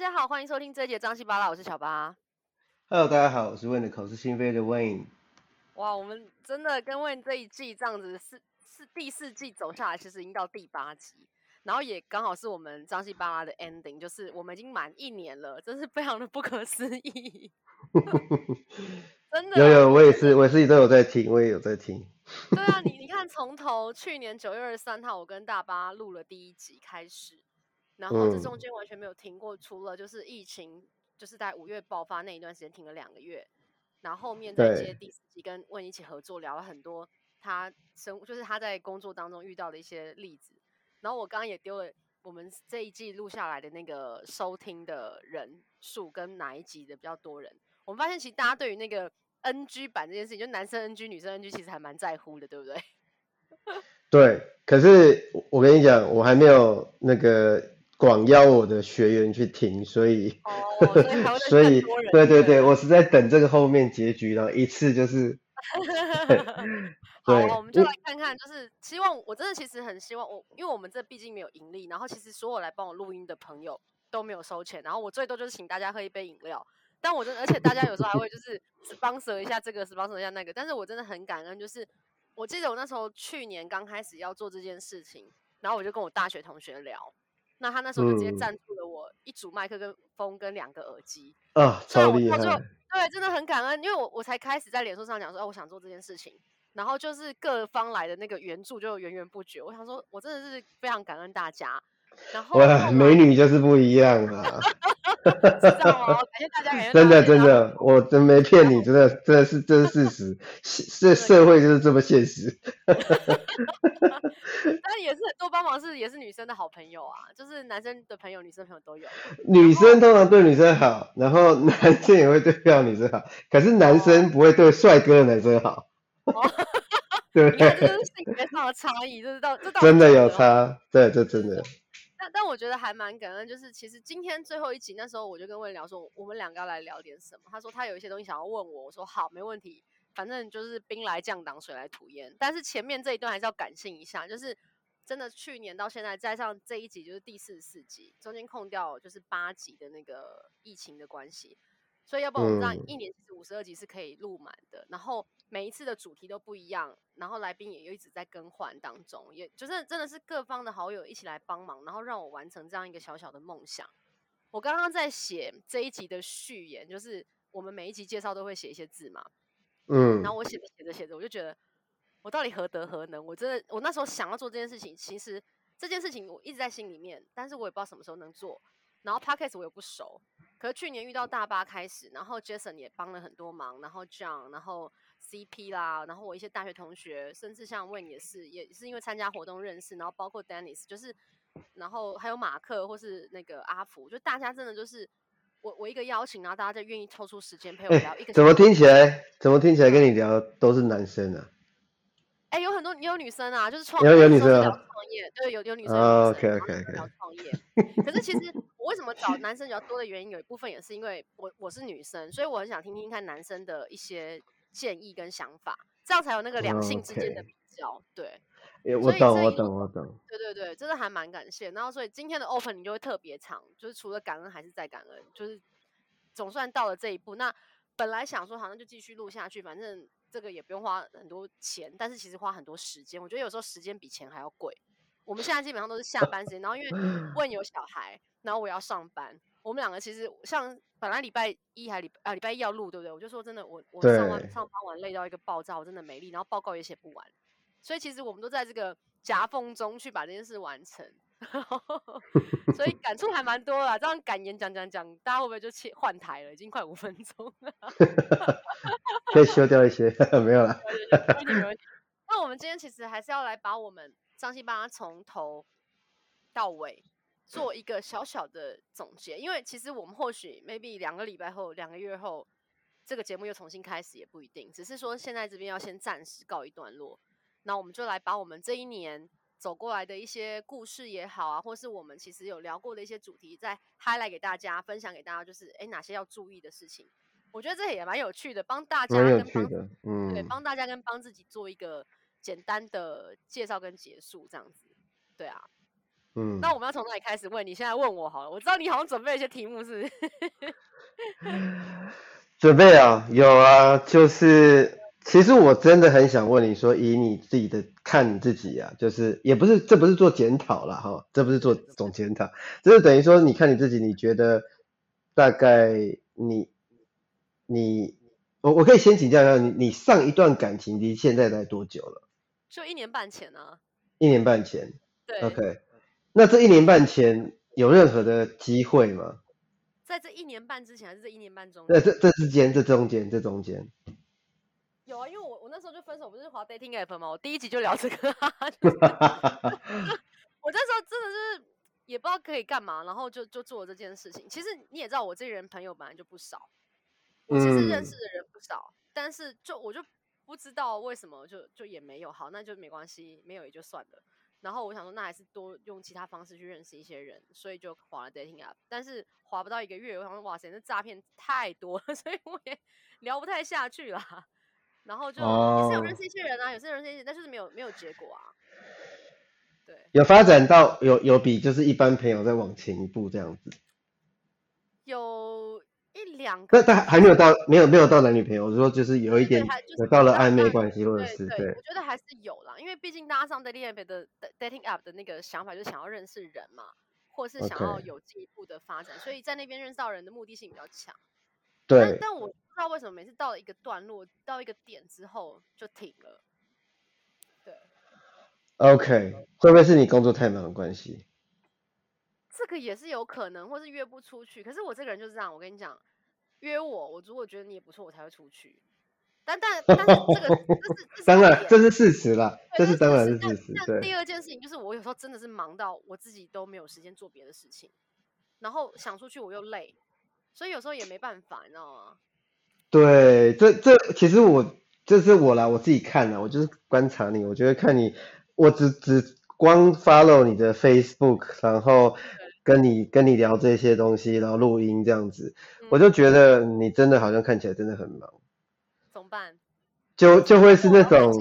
家好，欢迎收听这一节张西巴拉，我是小八。Hello，大家好，我是 Wayne 的口是心非的 Wayne。哇，我们真的跟 Wayne 这一季这样子是是第四季走下来，其实已经到第八集，然后也刚好是我们张西巴拉的 ending，就是我们已经满一年了，真是非常的不可思议。真的，有有，我也是，我自己都有在听，我也有在听。对啊，你你看，从头去年九月二十三号，我跟大巴录了第一集开始。然后这中间完全没有停过，嗯、除了就是疫情，就是在五月爆发那一段时间停了两个月，然后后面再接第四集跟问一起合作，聊了很多他生就是他在工作当中遇到的一些例子。然后我刚刚也丢了我们这一季录下来的那个收听的人数跟哪一集的比较多人，我们发现其实大家对于那个 NG 版这件事情，就男生 NG 女生 NG 其实还蛮在乎的，对不对？对，可是我跟你讲，我还没有那个。广邀我的学员去听，所以，哦、所以，对对对，我是在等这个后面结局，然后一次就是，对，好，我们就来看看，就是希望我真的其实很希望我，因为我们这毕竟没有盈利，然后其实所有来帮我录音的朋友都没有收钱，然后我最多就是请大家喝一杯饮料，但我真的，而且大家有时候还会就是 sponsor 一下这个，sponsor 一下那个，但是我真的很感恩，就是我记得我那时候去年刚开始要做这件事情，然后我就跟我大学同学聊。那他那时候就直接赞助了我一组麦克风跟两个耳机啊，超厉害！对，真的很感恩，因为我我才开始在脸书上讲说，哦，我想做这件事情，然后就是各方来的那个援助就源源不绝。我想说，我真的是非常感恩大家。然后哇，美女就是不一样啊！知道吗？感谢大家，感谢大家。真的真的，我真没骗你，真的真的是这是事实，这社会就是这么现实。但也是很多帮忙是也是女生的好朋友啊，就是男生的朋友、女生的朋友都有。女生通常对女生好，然后男生也会对漂亮女生好，可是男生不会对帅哥的男生好。对，这就是性别上的差异，这是到这真的有差，对，这真的。但但我觉得还蛮感恩，就是其实今天最后一集那时候我就跟魏聊说，我们两个要来聊点什么。他说他有一些东西想要问我，我说好，没问题，反正就是兵来将挡，水来土掩。但是前面这一段还是要感性一下，就是真的去年到现在，加上这一集就是第四十四集，中间空掉就是八集的那个疫情的关系。所以要不然我们这样一年其实五十二集是可以录满的，嗯、然后每一次的主题都不一样，然后来宾也又一直在更换当中，也就是真的是各方的好友一起来帮忙，然后让我完成这样一个小小的梦想。我刚刚在写这一集的序言，就是我们每一集介绍都会写一些字嘛，嗯，然后我写着写着写着，我就觉得我到底何德何能？我真的我那时候想要做这件事情，其实这件事情我一直在心里面，但是我也不知道什么时候能做。然后 Podcast 我也不熟。可是去年遇到大巴开始，然后 Jason 也帮了很多忙，然后 John，然后 CP 啦，然后我一些大学同学，甚至像 Wayne 也是，也是因为参加活动认识，然后包括 Dennis，就是，然后还有马克或是那个阿福，就大家真的就是我我一个邀请，然后大家就愿意抽出时间陪我聊一个。怎么听起来？怎么听起来跟你聊都是男生啊？哎、欸，有很多也有女生啊，就是创业，有女生啊，创业，对，有有女生，有女生，OK OK OK，聊创业。可是其实我为什么找 男生比较多的原因，有一部分也是因为我我是女生，所以我很想听听看男生的一些建议跟想法，这样才有那个两性之间的比较。Okay. 对，欸、我懂，我懂，我懂。对对对，真的还蛮感谢。然后所以今天的 open 你就会特别长，就是除了感恩还是再感恩，就是总算到了这一步。那本来想说好像就继续录下去，反正。这个也不用花很多钱，但是其实花很多时间。我觉得有时候时间比钱还要贵。我们现在基本上都是下班时间，然后因为 问有小孩，然后我要上班。我们两个其实像本来礼拜一还礼啊礼拜一要录，对不对？我就说真的，我我上完上班完累到一个爆炸，我真的没力，然后报告也写不完。所以其实我们都在这个夹缝中去把这件事完成。所以感触还蛮多啦，这样感言讲讲讲，大家会不会就切换台了？已经快五分钟了，可以修掉一些，没有了。那我们今天其实还是要来把我们张西八拉从头到尾做一个小小的总结，因为其实我们或许 maybe 两个礼拜后、两个月后，这个节目又重新开始也不一定，只是说现在这边要先暂时告一段落。那我们就来把我们这一年。走过来的一些故事也好啊，或是我们其实有聊过的一些主题，再 highlight 给大家，分享给大家，就是哎哪些要注意的事情。我觉得这也蛮有趣的，帮大家跟帮嗯，对，帮大家跟帮自己做一个简单的介绍跟结束，这样子。对啊，嗯，那我们要从哪里开始问？你现在问我好了，我知道你好像准备了一些题目是，是。准备啊，有啊，就是其实我真的很想问你说，以你自己的看你自己啊，就是也不是这不是做检讨了哈，这不是做总检讨，就是等于说你看你自己，你觉得大概你你我我可以先请教一下你，你上一段感情离现在才多久了？就一年半前啊。一年半前。对。OK，那这一年半前有任何的机会吗？在这一年半之前，还是这一年半中？在这这之间，这中间，这中间。有啊，因为我我那时候就分手，不是滑 dating app 吗？我第一集就聊这个。我那时候真的是也不知道可以干嘛，然后就就做了这件事情。其实你也知道，我这个人朋友本来就不少，我其实认识的人不少，嗯、但是就我就不知道为什么就就也没有。好，那就没关系，没有也就算了。然后我想说，那还是多用其他方式去认识一些人，所以就划了 dating app。但是划不到一个月，我想说，哇塞，那诈骗太多了，所以我也聊不太下去啦。然后就也是有认识一些人啊，哦、有些人认识一些，但就是没有没有结果啊。对，有发展到有有比就是一般朋友再往前一步这样子。有。一两个，但但还没有到，没有没有到男女朋友，我说就是有一点，有到了暧昧关系或者是对，我觉得还是有啦，因为毕竟大家上 dating app 的 dating app 的那个想法就是想要认识人嘛，或是想要有进一步的发展，所以在那边认识到人的目的性比较强。对，但但我不知道为什么每次到了一个段落，到一个点之后就停了。对，OK，会不会是你工作太忙的关系？这个也是有可能，或是约不出去。可是我这个人就是这样，我跟你讲，约我，我如果觉得你也不错，我才会出去。但但但是这个这是，当然这是事实啦，这是当然是事实。对。第二件事情就是，我有时候真的是忙到我自己都没有时间做别的事情，然后想出去我又累，所以有时候也没办法，你知道吗？对，这这其实我这是我啦，我自己看啦，我就是观察你，我觉得看你，我只只光 follow 你的 Facebook，然后。跟你跟你聊这些东西，然后录音这样子，嗯、我就觉得你真的好像看起来真的很忙。怎么办？就就会是那种，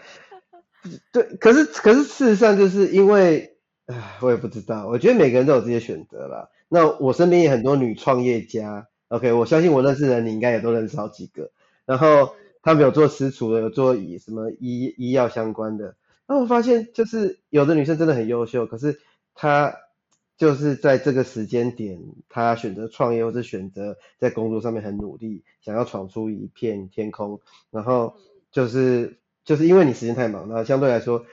对，可是可是事实上就是因为，唉，我也不知道，我觉得每个人都有自己的选择啦。那我身边也很多女创业家，OK，我相信我认识的人，你应该也都认识好几个。然后他们有做私厨的，有做以什么医医药相关的。那我发现就是有的女生真的很优秀，可是她。就是在这个时间点，他选择创业，或是选择在工作上面很努力，想要闯出一片天空。然后就是就是因为你时间太忙，那相对来说，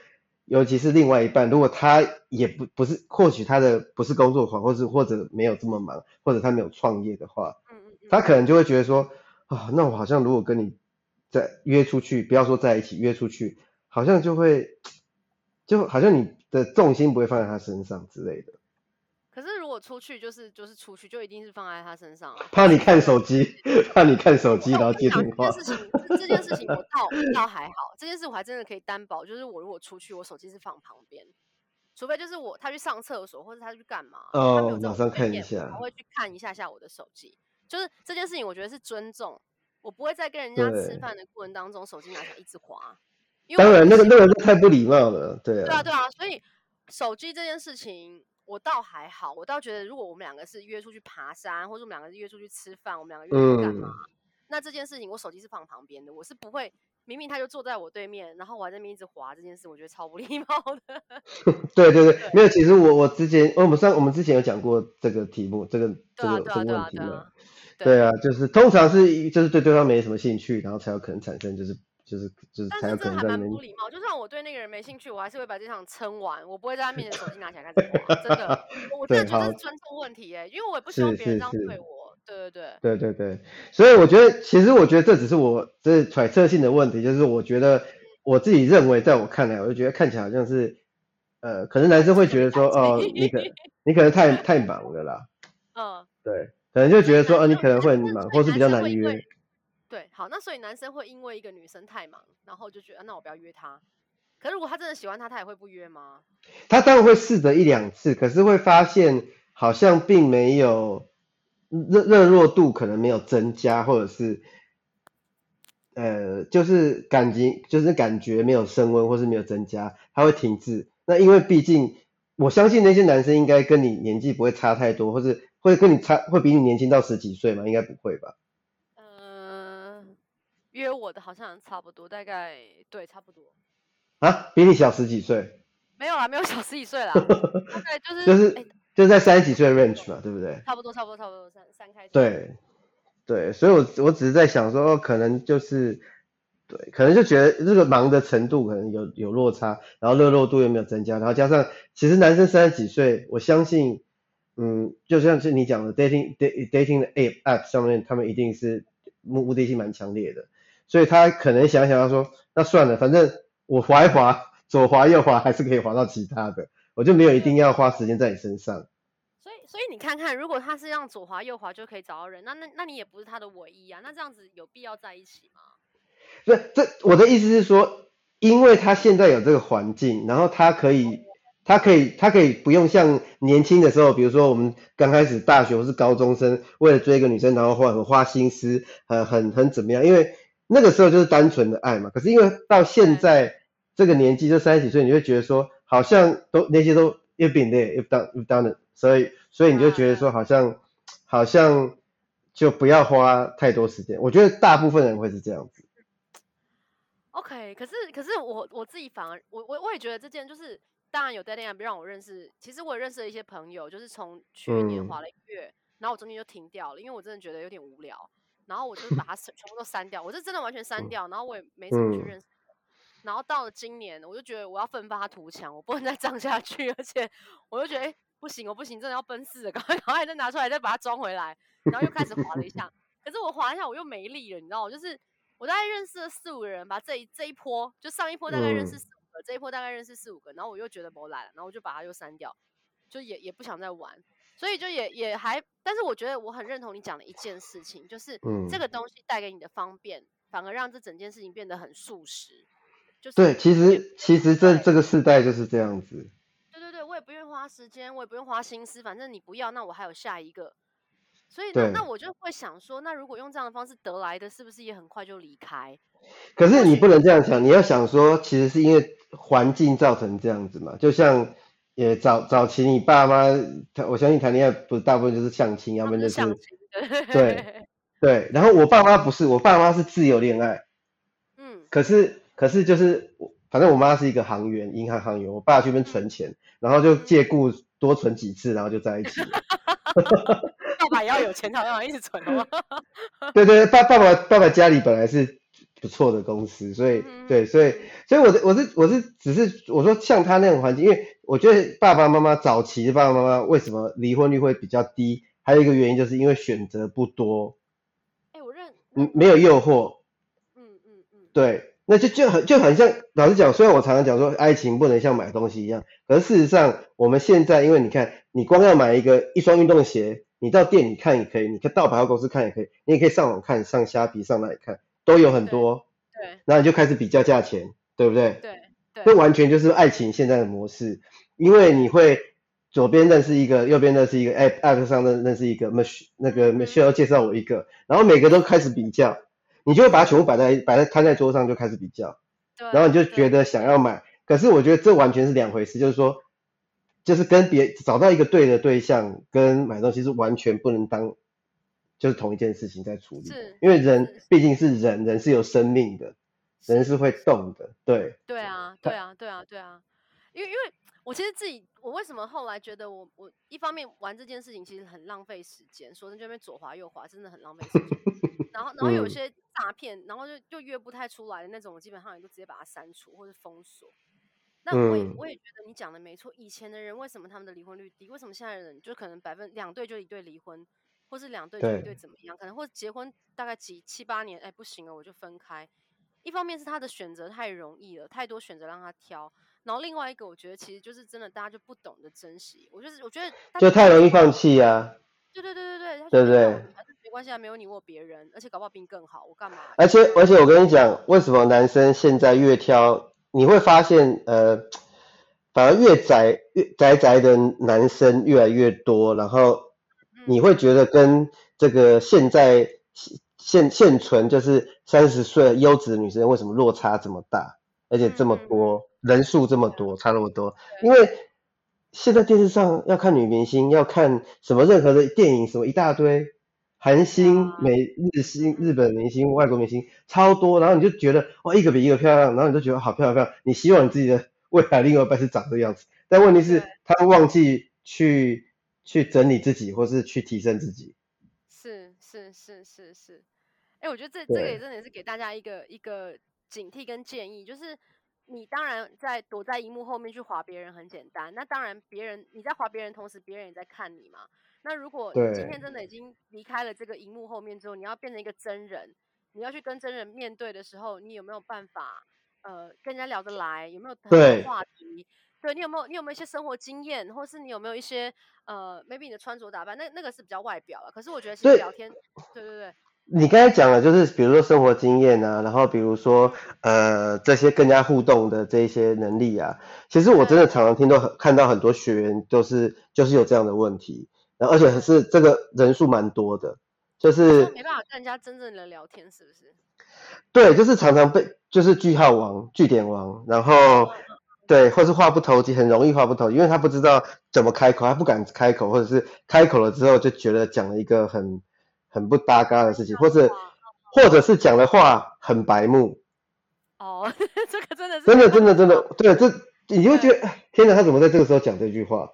尤其是另外一半，如果他也不不是，或许他的不是工作狂，或是或者没有这么忙，或者他没有创业的话，他可能就会觉得说，啊，那我好像如果跟你在约出去，不要说在一起，约出去，好像就会，就好像你的重心不会放在他身上之类的。出去就是就是出去，就一定是放在他身上。怕你看手机，怕你看手机然后接电话。这件事情，这件事情我倒 倒还好，这件事我还真的可以担保，就是我如果出去，我手机是放旁边，除非就是我他去上厕所或者他去干嘛，哦，马上看一下，我会去看一下下我的手机。就是这件事情，我觉得是尊重，我不会在跟人家吃饭的过程当中手机拿起来一直滑。当然，那个那个太不礼貌了，对啊。对啊，对啊，所以手机这件事情。我倒还好，我倒觉得，如果我们两个是约出去爬山，或者我们两个是约出去吃饭，我们两个约出去干嘛？嗯、那这件事情，我手机是放旁边的，我是不会，明明他就坐在我对面，然后我还在那边一直滑，这件事我觉得超不礼貌的。对对对，对没有，其实我我之前，我们上我们之前有讲过这个题目，这个这个这个问题嘛。对啊，就是通常是就是对对方没什么兴趣，然后才有可能产生就是。就是就是，才有可能在那边。不礼貌，就算我对那个人没兴趣，我还是会把这场撑完，我不会在他面前手机拿起来开始滑，真的，我真的觉得是。尊重问题哎，因为我也不希望别人这样对我，对对对，对对对，所以我觉得，其实我觉得这只是我这是揣测性的问题，就是我觉得我自己认为，在我看来，我就觉得看起来好像是，呃，可能男生会觉得说，哦，你可你可能太太忙了啦，嗯，对，可能就觉得说，哦，你可能会很忙，或是比较难约。好，那所以男生会因为一个女生太忙，然后就觉得那我不要约她。可是如果他真的喜欢她，他也会不约吗？他当然会试着一两次，可是会发现好像并没有热热络度，可能没有增加，或者是呃，就是感情就是感觉没有升温，或是没有增加，他会停滞。那因为毕竟我相信那些男生应该跟你年纪不会差太多，或是会跟你差会比你年轻到十几岁吗？应该不会吧？约我的好像差不多，大概对，差不多。啊，比你小十几岁？没有啦，没有小十几岁啦，大概就是就是、欸、就在三十几岁的 range 嘛，对不对？差不多，差不多，差不多三三开始。对，对，所以我我只是在想说，可能就是。对，可能就觉得这个忙的程度可能有有落差，然后热络度又没有增加，然后加上其实男生三十几岁，我相信，嗯，就像是你讲的 dating dating 的 app app 上面，他们一定是目目的性蛮强烈的，所以他可能想想他说，那算了，反正我滑一滑，左滑右滑还是可以滑到其他的，我就没有一定要花时间在你身上。所以所以你看看，如果他是让左滑右滑就可以找到人，那那那你也不是他的唯一啊，那这样子有必要在一起吗？不是，这我的意思是说，因为他现在有这个环境，然后他可以，他可以，他可以不用像年轻的时候，比如说我们刚开始大学或是高中生，为了追一个女生，然后花很花心思，很很很怎么样？因为那个时候就是单纯的爱嘛。可是因为到现在这个年纪，就三十几岁，你会觉得说，好像都那些都 you've been there, you've done, you've done it，所以所以你就觉得说，好像好像就不要花太多时间。我觉得大部分人会是这样子。OK，可是可是我我自己反而我我我也觉得这件就是当然有 dating app 让我认识，其实我也认识了一些朋友，就是从去年滑了一个月，嗯、然后我中间就停掉了，因为我真的觉得有点无聊，然后我就把它 全部都删掉，我是真的完全删掉，然后我也没怎么去认识，嗯、然后到了今年，我就觉得我要奋发图强，我不能再这样下去，而且我就觉得哎不行，我不行，真的要奔四了，赶快赶快再拿出来再把它装回来，然后又开始滑了一下，可是我滑一下我又没力了，你知道吗？就是。我大概认识了四五个人吧，这一这一波就上一波大概认识四五个，嗯、这一波大概认识四五个，然后我又觉得不来了，然后我就把它又删掉，就也也不想再玩，所以就也也还，但是我觉得我很认同你讲的一件事情，就是这个东西带给你的方便，嗯、反而让这整件事情变得很速食。就是对，其实其实这这个世代就是这样子。对对对，我也不愿意花时间，我也不用花心思，反正你不要，那我还有下一个。所以那那我就会想说，那如果用这样的方式得来的，是不是也很快就离开？可是你不能这样想，你要想说，其实是因为环境造成这样子嘛。就像也早早期你爸妈，我相信谈恋爱不是大部分就是相亲，要不然就是。对对。然后我爸妈不是，我爸妈是自由恋爱。嗯。可是可是就是，反正我妈是一个行员，银行行员，我爸去那边存钱，嗯、然后就借故多存几次，然后就在一起了。爸爸也要有钱，他要一直存的吗？对对，爸爸爸爸爸家里本来是不错的公司，所以、嗯、对，所以所以我是我是我是只是我说像他那种环境，因为我觉得爸爸妈妈早期的爸爸妈妈为什么离婚率会比较低，还有一个原因就是因为选择不多。哎，我认嗯没有诱惑。嗯嗯嗯。对，那就就很就很像老实讲，虽然我常常讲说爱情不能像买东西一样，可是事实上我们现在因为你看，你光要买一个一双运动鞋。你到店里看也可以，你可以到百货公司看也可以，你也可以上网看，上虾皮上哪里看都有很多。对。对然后你就开始比较价钱，对不对？对。对。这完全就是爱情现在的模式，因为你会左边认识一个，右边认识一个，app app 上认认识一个，Mich 那个 Michelle 介绍我一个，然后每个都开始比较，你就会把它全部摆在摆在摊在桌上就开始比较，对。然后你就觉得想要买，可是我觉得这完全是两回事，就是说。就是跟别找到一个对的对象，跟买东西是完全不能当，就是同一件事情在处理。是，因为人毕竟是人，人是有生命的，人是会动的，对。对啊，对啊，对啊，对啊。因为因为我其实自己，我为什么后来觉得我我一方面玩这件事情其实很浪费时间，说在这边左滑右滑真的很浪费时间。然后然后有些诈骗，然后就就约不太出来的那种，我基本上也就直接把它删除或者封锁。那我也我也觉得你讲的没错，以前的人为什么他们的离婚率低？为什么现在的人就可能百分两对就一对离婚，或是两对就一对怎么样？可能或结婚大概几七八年，哎不行了，我就分开。一方面是他的选择太容易了，太多选择让他挑。然后另外一个我觉得其实就是真的大家就不懂得珍惜。我就是我觉得就太容易放弃呀。对对对对对，对不对？没关系啊，没有你我别人，而且搞不好比你更好，我干嘛？而且而且我跟你讲，为什么男生现在越挑？你会发现，呃，反而越宅越宅宅的男生越来越多，然后你会觉得跟这个现在现现存就是三十岁优质的女生为什么落差这么大，而且这么多、嗯、人数这么多，差那么多？因为现在电视上要看女明星，要看什么任何的电影，什么一大堆，韩星、美日星、日本明星、外国明星超多，然后你就觉得哇，一个比一个漂亮，然后你就觉得好漂亮漂亮，你希望你自己的未来另外一半是长这个样子，但问题是，他忘记去去整理自己，或是去提升自己。是是是是是，哎、欸，我觉得这这个也真的是给大家一个一个警惕跟建议，就是。你当然在躲在荧幕后面去划别人很简单，那当然别人你在划别人同时，别人也在看你嘛。那如果你今天真的已经离开了这个荧幕后面之后，你要变成一个真人，你要去跟真人面对的时候，你有没有办法呃跟人家聊得来？有没有很多话题？对，你有没有你有没有一些生活经验，或是你有没有一些呃 maybe 你的穿着打扮？那那个是比较外表了。可是我觉得其实聊天，对，对对对。你刚才讲的就是比如说生活经验啊，然后比如说呃这些更加互动的这一些能力啊，其实我真的常常听到很看到很多学员都是就是有这样的问题，然后而且是这个人数蛮多的，就是没办法跟人家真正的聊天，是不是？对，就是常常被就是句号王、句点王，然后对，或是话不投机，很容易话不投机，因为他不知道怎么开口，他不敢开口，或者是开口了之后就觉得讲了一个很。很不搭嘎的事情，或者或者是讲的话很白目。哦，这个真的是真的真的真的，对，这你就会觉得，天哪，他怎么在这个时候讲这句话？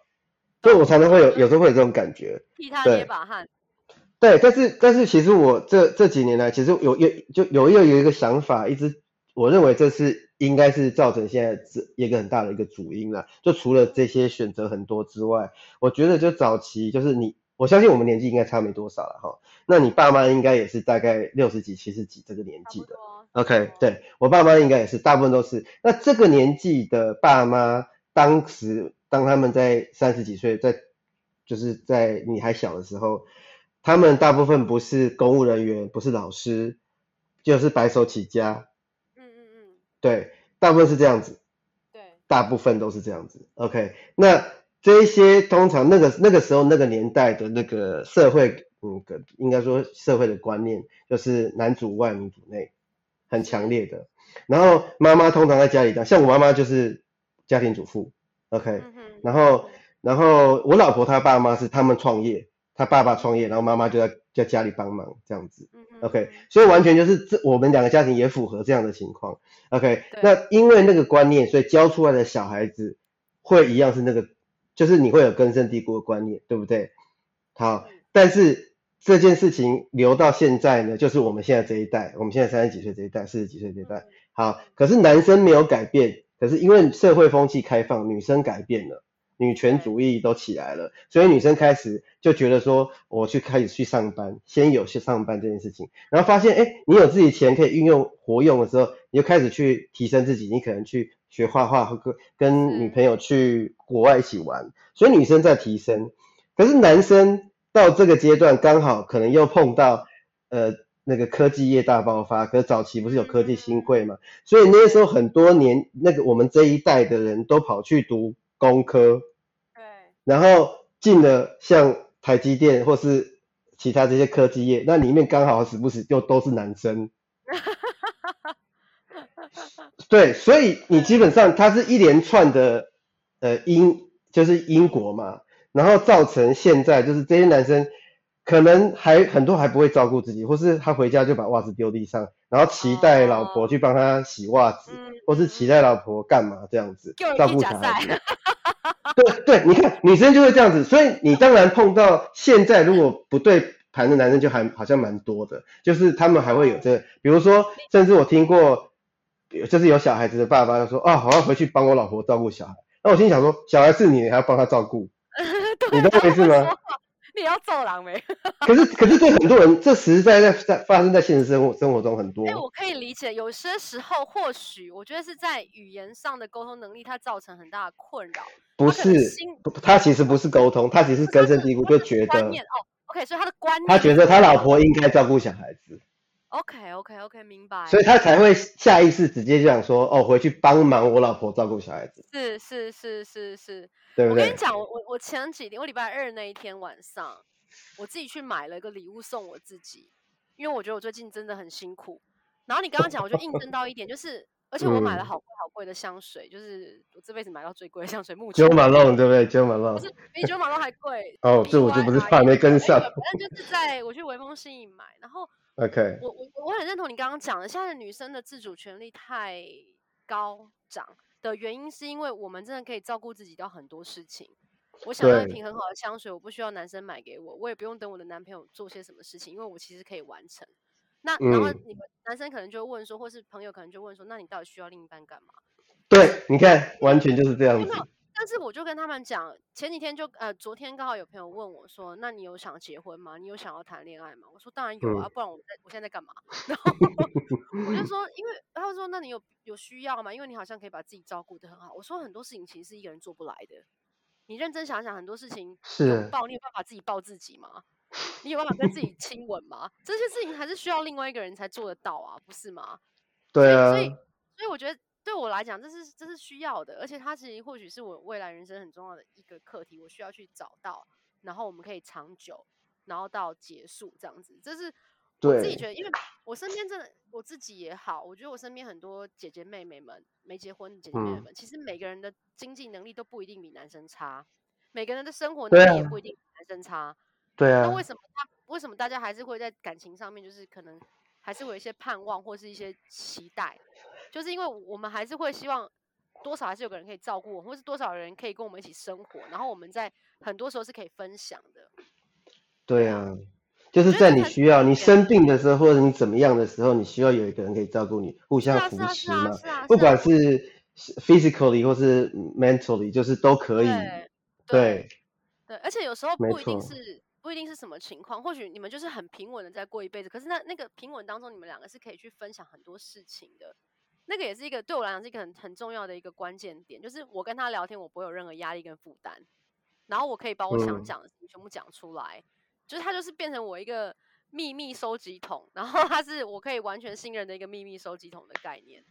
所以我常常会有有时候会有这种感觉，替他捏把汗。对，但是但是其实我这这几年来，其实有有就有一个有一个想法，一直我认为这是应该是造成现在这一个很大的一个主因了。就除了这些选择很多之外，我觉得就早期就是你。我相信我们年纪应该差没多少了哈，那你爸妈应该也是大概六十几、七十几这个年纪的。OK，对，我爸妈应该也是，大部分都是。那这个年纪的爸妈，当时当他们在三十几岁，在就是在你还小的时候，他们大部分不是公务人员，不是老师，就是白手起家。嗯嗯嗯，对，大部分是这样子。对，大部分都是这样子。OK，那。这一些通常那个那个时候那个年代的那个社会，嗯，应该说社会的观念就是男主外女主内，很强烈的。然后妈妈通常在家里当，像我妈妈就是家庭主妇，OK。然后然后我老婆她爸妈是他们创业，她爸爸创业，然后妈妈就在在家里帮忙这样子，OK。所以完全就是这我们两个家庭也符合这样的情况，OK。那因为那个观念，所以教出来的小孩子会一样是那个。就是你会有根深蒂固的观念，对不对？好，但是这件事情留到现在呢，就是我们现在这一代，我们现在三十几岁这一代，四十几岁这一代，好，可是男生没有改变，可是因为社会风气开放，女生改变了，女权主义都起来了，所以女生开始就觉得说，我去开始去上班，先有去上班这件事情，然后发现，哎，你有自己钱可以运用活用的时候，你就开始去提升自己，你可能去。学画画和跟跟女朋友去国外一起玩，所以女生在提升，可是男生到这个阶段刚好可能又碰到呃那个科技业大爆发，可是早期不是有科技新贵嘛，所以那时候很多年那个我们这一代的人都跑去读工科，对，然后进了像台积电或是其他这些科技业，那里面刚好时不时又都是男生。对，所以你基本上它是一连串的呃因，就是因果嘛，然后造成现在就是这些男生可能还很多还不会照顾自己，或是他回家就把袜子丢地上，然后期待老婆去帮他洗袜子，哦、或是期待老婆干嘛这样子，照顾小孩子。对对，你看女生就会这样子，所以你当然碰到现在如果不对盘的男生就还好像蛮多的，就是他们还会有这个，比如说甚至我听过。就是有小孩子的爸爸就说啊，我要回去帮我老婆照顾小孩。那我心想说，小孩是你，你还要帮他照顾，你懂我意思吗？你要揍狼没？可是可是对很多人，这实在在在发生在现实生活生活中很多。哎，我可以理解，有些时候或许我觉得是在语言上的沟通能力，它造成很大的困扰。不是，他其实不是沟通，他其实根深蒂固就觉得。哦，OK，所以他的观念，他觉得他老婆应该照顾小孩子。OK OK OK，明白。所以他才会下意识直接就想说，哦，回去帮忙我老婆照顾小孩子。是是是是是，对不对？我跟你讲，我我前几天，我礼拜二那一天晚上，我自己去买了一个礼物送我自己，因为我觉得我最近真的很辛苦。然后你刚刚讲，我就印证到一点，就是而且我买了好贵好贵的香水，嗯、就是我这辈子买到最贵的香水，目前。Jo Malone 对不对？Jo Malone 不是比 Jo Malone 还贵。哦，这我就不是怕没跟上。反正就是在我去微风信义买，然后 OK，我我我很认同你刚刚讲的，现在的女生的自主权利太高涨的原因，是因为我们真的可以照顾自己到很多事情。我想要一瓶很好的香水，我不需要男生买给我，我也不用等我的男朋友做些什么事情，因为我其实可以完成。那然后你们男生可能就会问说，或是朋友可能就问说，那你到底需要另一半干嘛？对，你看，完全就是这样子。但是我就跟他们讲，前几天就呃，昨天刚好有朋友问我说，那你有想结婚吗？你有想要谈恋爱吗？我说当然有啊，不然我在我现在在干嘛？然后 我就说，因为他们说，那你有有需要吗？因为你好像可以把自己照顾的很好。我说很多事情其实是一个人做不来的。你认真想想，很多事情是抱，你有办法自己抱自己吗？你有办法跟自己亲吻吗？这些事情还是需要另外一个人才做得到啊，不是吗？对啊。所以，所以我觉得对我来讲，这是这是需要的，而且它其实或许是我未来人生很重要的一个课题，我需要去找到，然后我们可以长久，然后到结束这样子。这是我自己觉得，因为我身边真的我自己也好，我觉得我身边很多姐姐妹妹们没结婚的姐姐妹妹们，其实每个人的经济能力都不一定比男生差，每个人的生活能力也不一定比男生差。对。啊，那为什么他为什么大家还是会在感情上面，就是可能还是会有一些盼望或是一些期待，就是因为我们还是会希望多少还是有个人可以照顾我们，或是多少人可以跟我们一起生活，然后我们在很多时候是可以分享的。对啊，就是在你需要你生病的时候，或者你怎么样的时候，你需要有一个人可以照顾你，互相扶持嘛，不管是 physically 或是 mentally，就是都可以。对对，对，而且有时候不一定是。不一定是什么情况，或许你们就是很平稳的在过一辈子。可是那那个平稳当中，你们两个是可以去分享很多事情的。那个也是一个对我来讲是一个很很重要的一个关键点，就是我跟他聊天，我不会有任何压力跟负担，然后我可以把我想讲的事情全部讲出来，嗯、就是他就是变成我一个秘密收集桶，然后他是我可以完全信任的一个秘密收集桶的概念。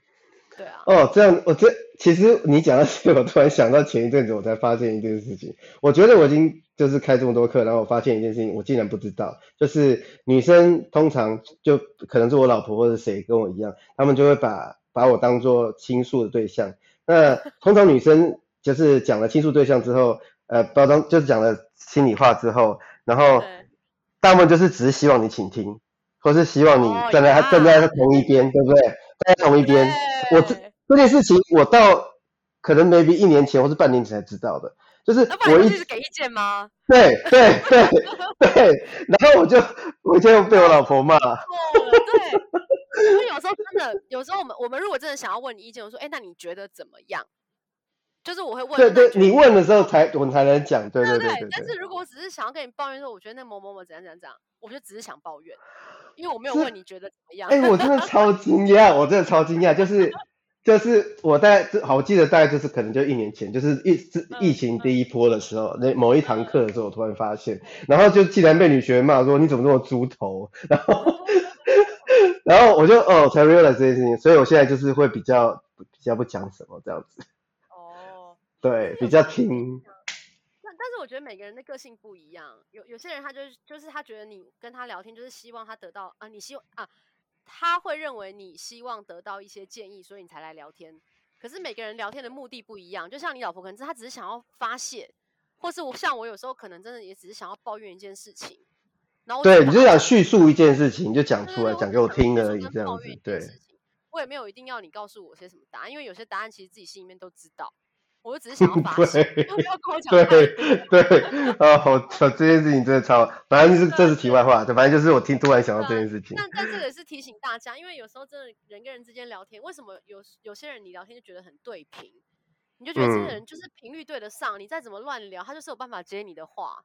对啊。哦，这样我这其实你讲到这个，我突然想到前一阵子我才发现一件事情，我觉得我已经。就是开这么多课，然后我发现一件事情，我竟然不知道，就是女生通常就可能是我老婆或者谁跟我一样，她们就会把把我当做倾诉的对象。那通常女生就是讲了倾诉对象之后，呃，包装就是讲了心里话之后，然后大部分就是只是希望你倾听，或是希望你站在她站在她同一边，对不对？站在同一边。我这这件事情，我到可能 maybe 一年前或是半年前才知道的。就是我一直给意见吗？对对对对，然后我就我就被我老婆骂。了，对。因为有时候真的，有时候我们我们如果真的想要问你意见，我说，哎，那你觉得怎么样？就是我会问。对对，你问的时候才我才能讲。对对对对。但是如果我只是想要跟你抱怨说，我觉得那某某某怎样怎样怎样，我就只是想抱怨，因为我没有问你觉得怎么样。哎，我真的超惊讶，我真的超惊讶，就是。就是我大概好，我记得大概就是可能就一年前，就是疫疫情第一波的时候，那某一堂课的时候，我突然发现，然后就竟然被女学员骂说你怎么这么猪头，然后 然后我就哦才 realize 这件事情，所以我现在就是会比较比较不讲什么这样子。哦，对，比较听。但但是我觉得每个人的个性不一样，有有些人他就是就是他觉得你跟他聊天就是希望他得到啊，你希望啊。他会认为你希望得到一些建议，所以你才来聊天。可是每个人聊天的目的不一样，就像你老婆可能是他只是想要发泄，或是我像我有时候可能真的也只是想要抱怨一件事情。然后对，你就想叙述一件事情，就讲出来讲给我听而已，这样子。对，我也没有一定要你告诉我些什么答案，因为有些答案其实自己心里面都知道。我就只是想要发泄，不要跟我讲。对对，啊，我操，这件事情真的超，反正就是这是题外话，对，反正就是我听突然想到这件事情。但但这个也是提醒大家，因为有时候真的人跟人之间聊天，为什么有有些人你聊天就觉得很对频，你就觉得这个人就是频率对得上，你再怎么乱聊，他就是有办法接你的话。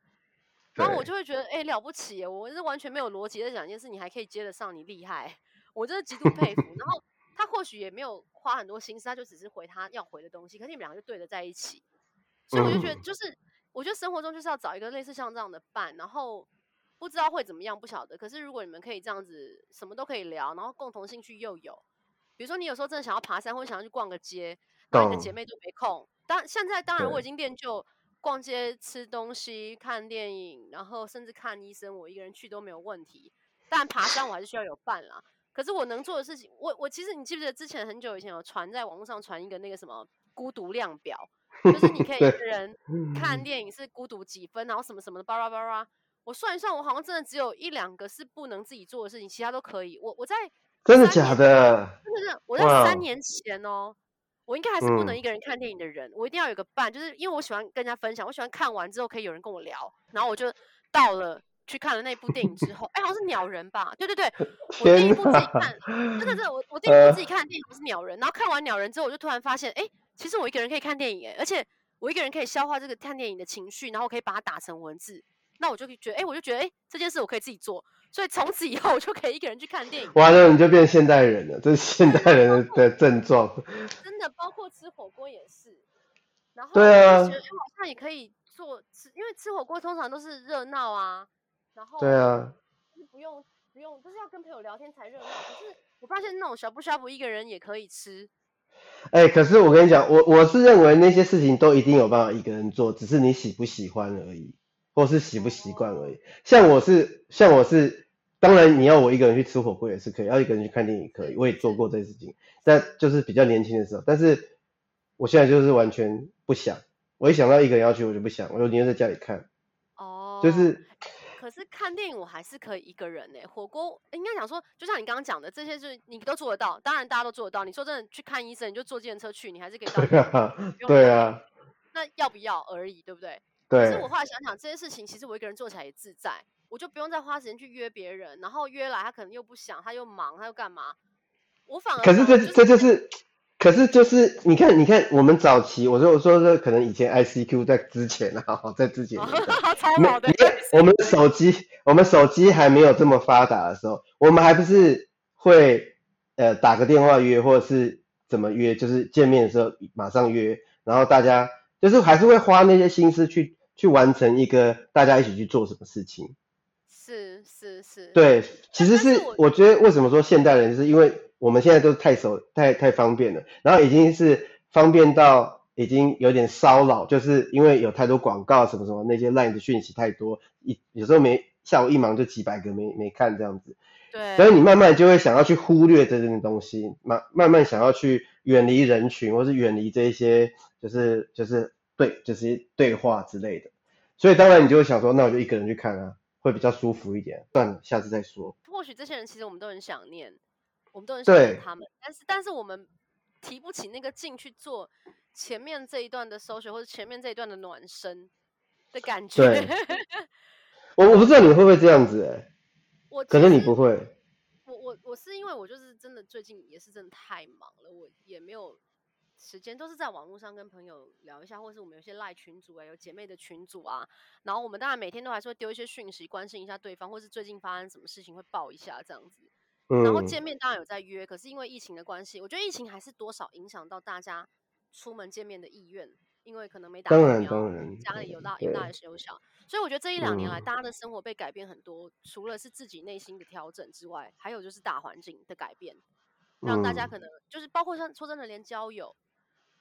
然后我就会觉得，哎，了不起，我是完全没有逻辑在讲一件事，你还可以接得上，你厉害，我真的极度佩服。然后。他或许也没有花很多心思，他就只是回他要回的东西，可是你们两个就对得在一起，所以我就觉得，就是我觉得生活中就是要找一个类似像这样的伴，然后不知道会怎么样，不晓得。可是如果你们可以这样子，什么都可以聊，然后共同兴趣又有，比如说你有时候真的想要爬山，或者想要去逛个街，然后你的姐妹都没空。当现在当然我已经练就逛街、吃东西、看电影，然后甚至看医生，我一个人去都没有问题。但爬山我还是需要有伴啦。可是我能做的事情，我我其实你记不记得之前很久以前有传在网络上传一个那个什么孤独量表，就是你可以一个人看电影是孤独几分，然后什么什么的巴拉巴拉。我算一算，我好像真的只有一两个是不能自己做的事情，其他都可以。我我在真的假的？真的是我在三年前哦。我应该还是不能一个人看电影的人，嗯、我一定要有个伴，就是因为我喜欢跟人家分享，我喜欢看完之后可以有人跟我聊，然后我就到了去看了那部电影之后，哎、欸，好像是鸟人吧？对对对，我第一部自己看，真的真的，我我第一部自己看的电影不是鸟人，然后看完鸟人之后，我就突然发现，哎、欸，其实我一个人可以看电影，哎，而且我一个人可以消化这个看电影的情绪，然后我可以把它打成文字，那我就觉得，哎、欸，我就觉得，哎、欸，这件事我可以自己做。所以从此以后，我就可以一个人去看电影。完了，你就变现代人了，这是现代人的 症状。真的，包括吃火锅也是。然后对啊，好像也可以做吃，因为吃火锅通常都是热闹啊。然后对啊，不用不用，就是要跟朋友聊天才热闹。可是我发现那种小不小不一个人也可以吃。哎、欸，可是我跟你讲，我我是认为那些事情都一定有办法一个人做，只是你喜不喜欢而已。或是习不习惯而已。像我是，像我是，当然你要我一个人去吃火锅也是可以，要一个人去看电影可以，我也做过这些事情。但就是比较年轻的时候，但是我现在就是完全不想。我一想到一个人要去，我就不想，我就宁愿在家里看。哦，就是。可是看电影我还是可以一个人呢。火锅应该讲说，就像你刚刚讲的，这些就是你都做得到。当然大家都做得到。你说真的去看医生，你就坐计程车去，你还是可以到。对啊，对啊。那要不要而已，对不对？对，可是我后来想想，这些事情其实我一个人做起来也自在，我就不用再花时间去约别人，然后约来他可能又不想，他又忙，他又干嘛？我反而、就是、可是这这就是，可是就是你看，你看我们早期，我说我说这可能以前 ICQ 在之前啊，在之前，超好的。我们手机我们手机还没有这么发达的时候，我们还不是会呃打个电话约，或者是怎么约，就是见面的时候马上约，然后大家就是还是会花那些心思去。去完成一个大家一起去做什么事情，是是是，对，其实是我觉得为什么说现代人，是因为我们现在都太熟太太方便了，然后已经是方便到已经有点骚扰，就是因为有太多广告什么什么那些 LINE 的讯息太多，一有时候没下午一忙就几百个没没看这样子，对，所以你慢慢就会想要去忽略这件东西，慢慢慢想要去远离人群，或是远离这一些就是就是。对，就是对话之类的，所以当然你就会想说，那我就一个人去看啊，会比较舒服一点。算了，下次再说。或许这些人其实我们都很想念，我们都很想念他们，但是但是我们提不起那个劲去做前面这一段的 social 或者前面这一段的暖身的感觉。对，我我不知道你会不会这样子哎、欸，我可能你不会。我我我是因为我就是真的最近也是真的太忙了，我也没有。时间都是在网络上跟朋友聊一下，或是我们有些赖群组啊，有姐妹的群组啊，然后我们当然每天都还是会丢一些讯息，关心一下对方，或是最近发生什么事情会报一下这样子。嗯。然后见面当然有在约，可是因为疫情的关系，我觉得疫情还是多少影响到大家出门见面的意愿，因为可能没打疫苗，家里有大有大有小，所以我觉得这一两年来，大家的生活被改变很多，除了是自己内心的调整之外，还有就是大环境的改变，让大家可能就是包括像说真的，连交友。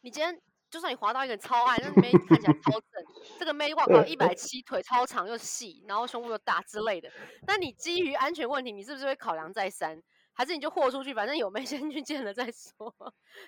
你今天就算你滑到一个超爱，那妹看起来超 正，这个妹哇靠一百七，腿超长又细，然后胸部又大之类的，那你基于安全问题，你是不是会考量再三？还是你就豁出去，反正有妹先去见了再说？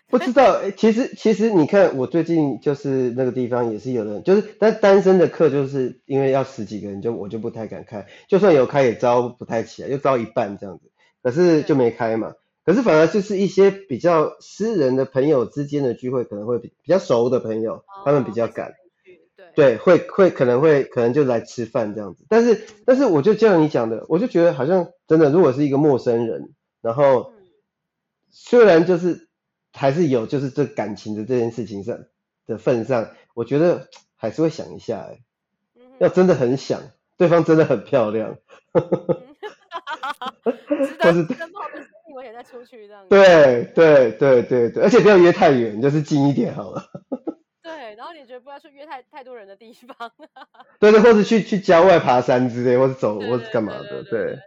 不知道，其实其实你看，我最近就是那个地方也是有人，就是但单身的课，就是因为要十几个人，就我就不太敢开，就算有开也招不太起来，就招一半这样子，可是就没开嘛。可是反而就是一些比较私人的朋友之间的聚会，可能会比比较熟的朋友，哦、他们比较敢，对，对，会会可能会可能就来吃饭这样子。但是但是我就像你讲的，我就觉得好像真的，如果是一个陌生人，然后虽然就是还是有就是这感情的这件事情上的份上，我觉得还是会想一下，哎，要真的很想，对方真的很漂亮，哈哈哈，或是。我也在出去这样子。对对对对对，而且不要约太远，就是近一点好了。对，然后你觉得不要去约太太多人的地方。对对，或者去去郊外爬山之类，或者走，或者干嘛的，对。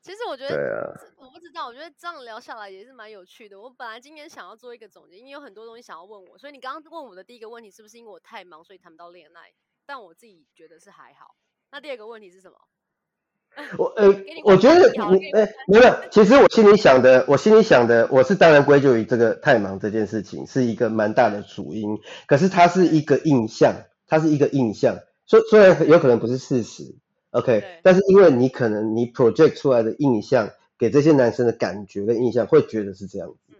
其实我觉得，对啊，我不知道，我觉得这样聊下来也是蛮有趣的。我本来今天想要做一个总结，因为有很多东西想要问我，所以你刚刚问我的第一个问题是不是因为我太忙，所以谈不到恋爱？但我自己觉得是还好。那第二个问题是什么？我呃，我觉得你呃没有，其实我心里想的，我心里想的，我是当然归咎于这个太忙这件事情是一个蛮大的主因，可是它是一个印象，它是一个印象，虽虽然有可能不是事实，OK，但是因为你可能你 project 出来的印象给这些男生的感觉跟印象会觉得是这样子，嗯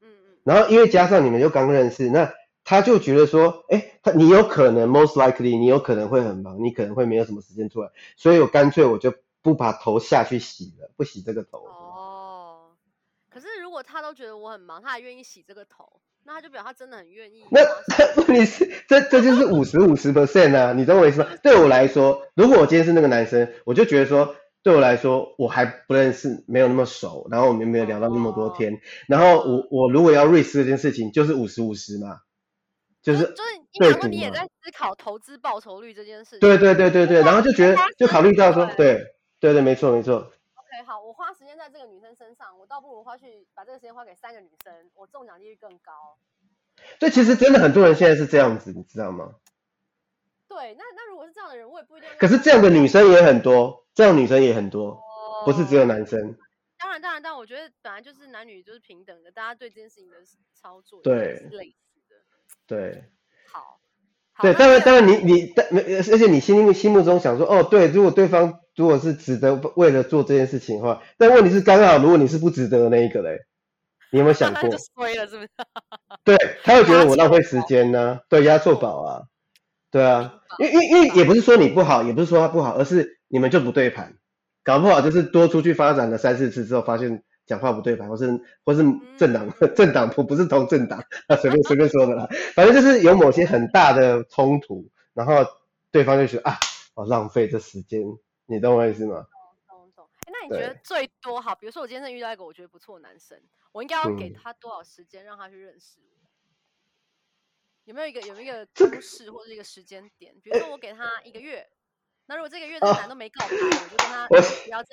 嗯嗯，然后因为加上你们又刚认识，那他就觉得说，哎，他你有可能 most likely 你有可能会很忙，你可能会没有什么时间出来，所以我干脆我就。不把头下去洗了，不洗这个头。哦，可是如果他都觉得我很忙，他还愿意洗这个头，那他就表示他真的很愿意。那问题是，这这就是五十五十 percent 啊，你懂我意思吗？对我来说，如果我今天是那个男生，我就觉得说，对我来说，我还不认识，没有那么熟，然后我们没有聊到那么多天，哦、然后我我如果要 risk 这件事情，就是五十五十嘛，就是就是，因为你也在思考投资报酬率这件事情。对对对对对，然后就觉得就考虑到说，对。对对，没错没错。OK，好，我花时间在这个女生身上，我倒不如花去把这个时间花给三个女生，我中奖几率更高。对，其实真的很多人现在是这样子，你知道吗？对，那那如果是这样的人，我也不一定。可是这样的女生也很多，这样女生也很多，哦、不是只有男生。当然当然，但我觉得本来就是男女就是平等的，大家对这件事情的操作对类似的。对。好。对，当然当然，你你但而且你心心目中想说，哦，对，如果对方。如果是值得为了做这件事情的话，但问题是刚好，如果你是不值得的那一个嘞，你有没有想 过？衰了是不是？对，他会觉得我浪费时间呢、啊，对，押错宝啊，对啊，因为因为因为也不是说你不好，也不是说他不好，而是你们就不对盘，搞不好就是多出去发展了三四次之后，发现讲话不对盘，或是或是政党、嗯、政党 不不是同政党啊，随便随便 说的啦，反正就是有某些很大的冲突，然后对方就觉得啊，我浪费这时间。你懂我意思吗？懂懂懂。哎，那你觉得最多好？比如说我今天遇到一个我觉得不错的男生，我应该要给他多少时间让他去认识我？嗯、有没有一个有没有一个公式或者一个时间点？比如说我给他一个月，那如果这个月这个男都没告白，啊、我就跟他不要再。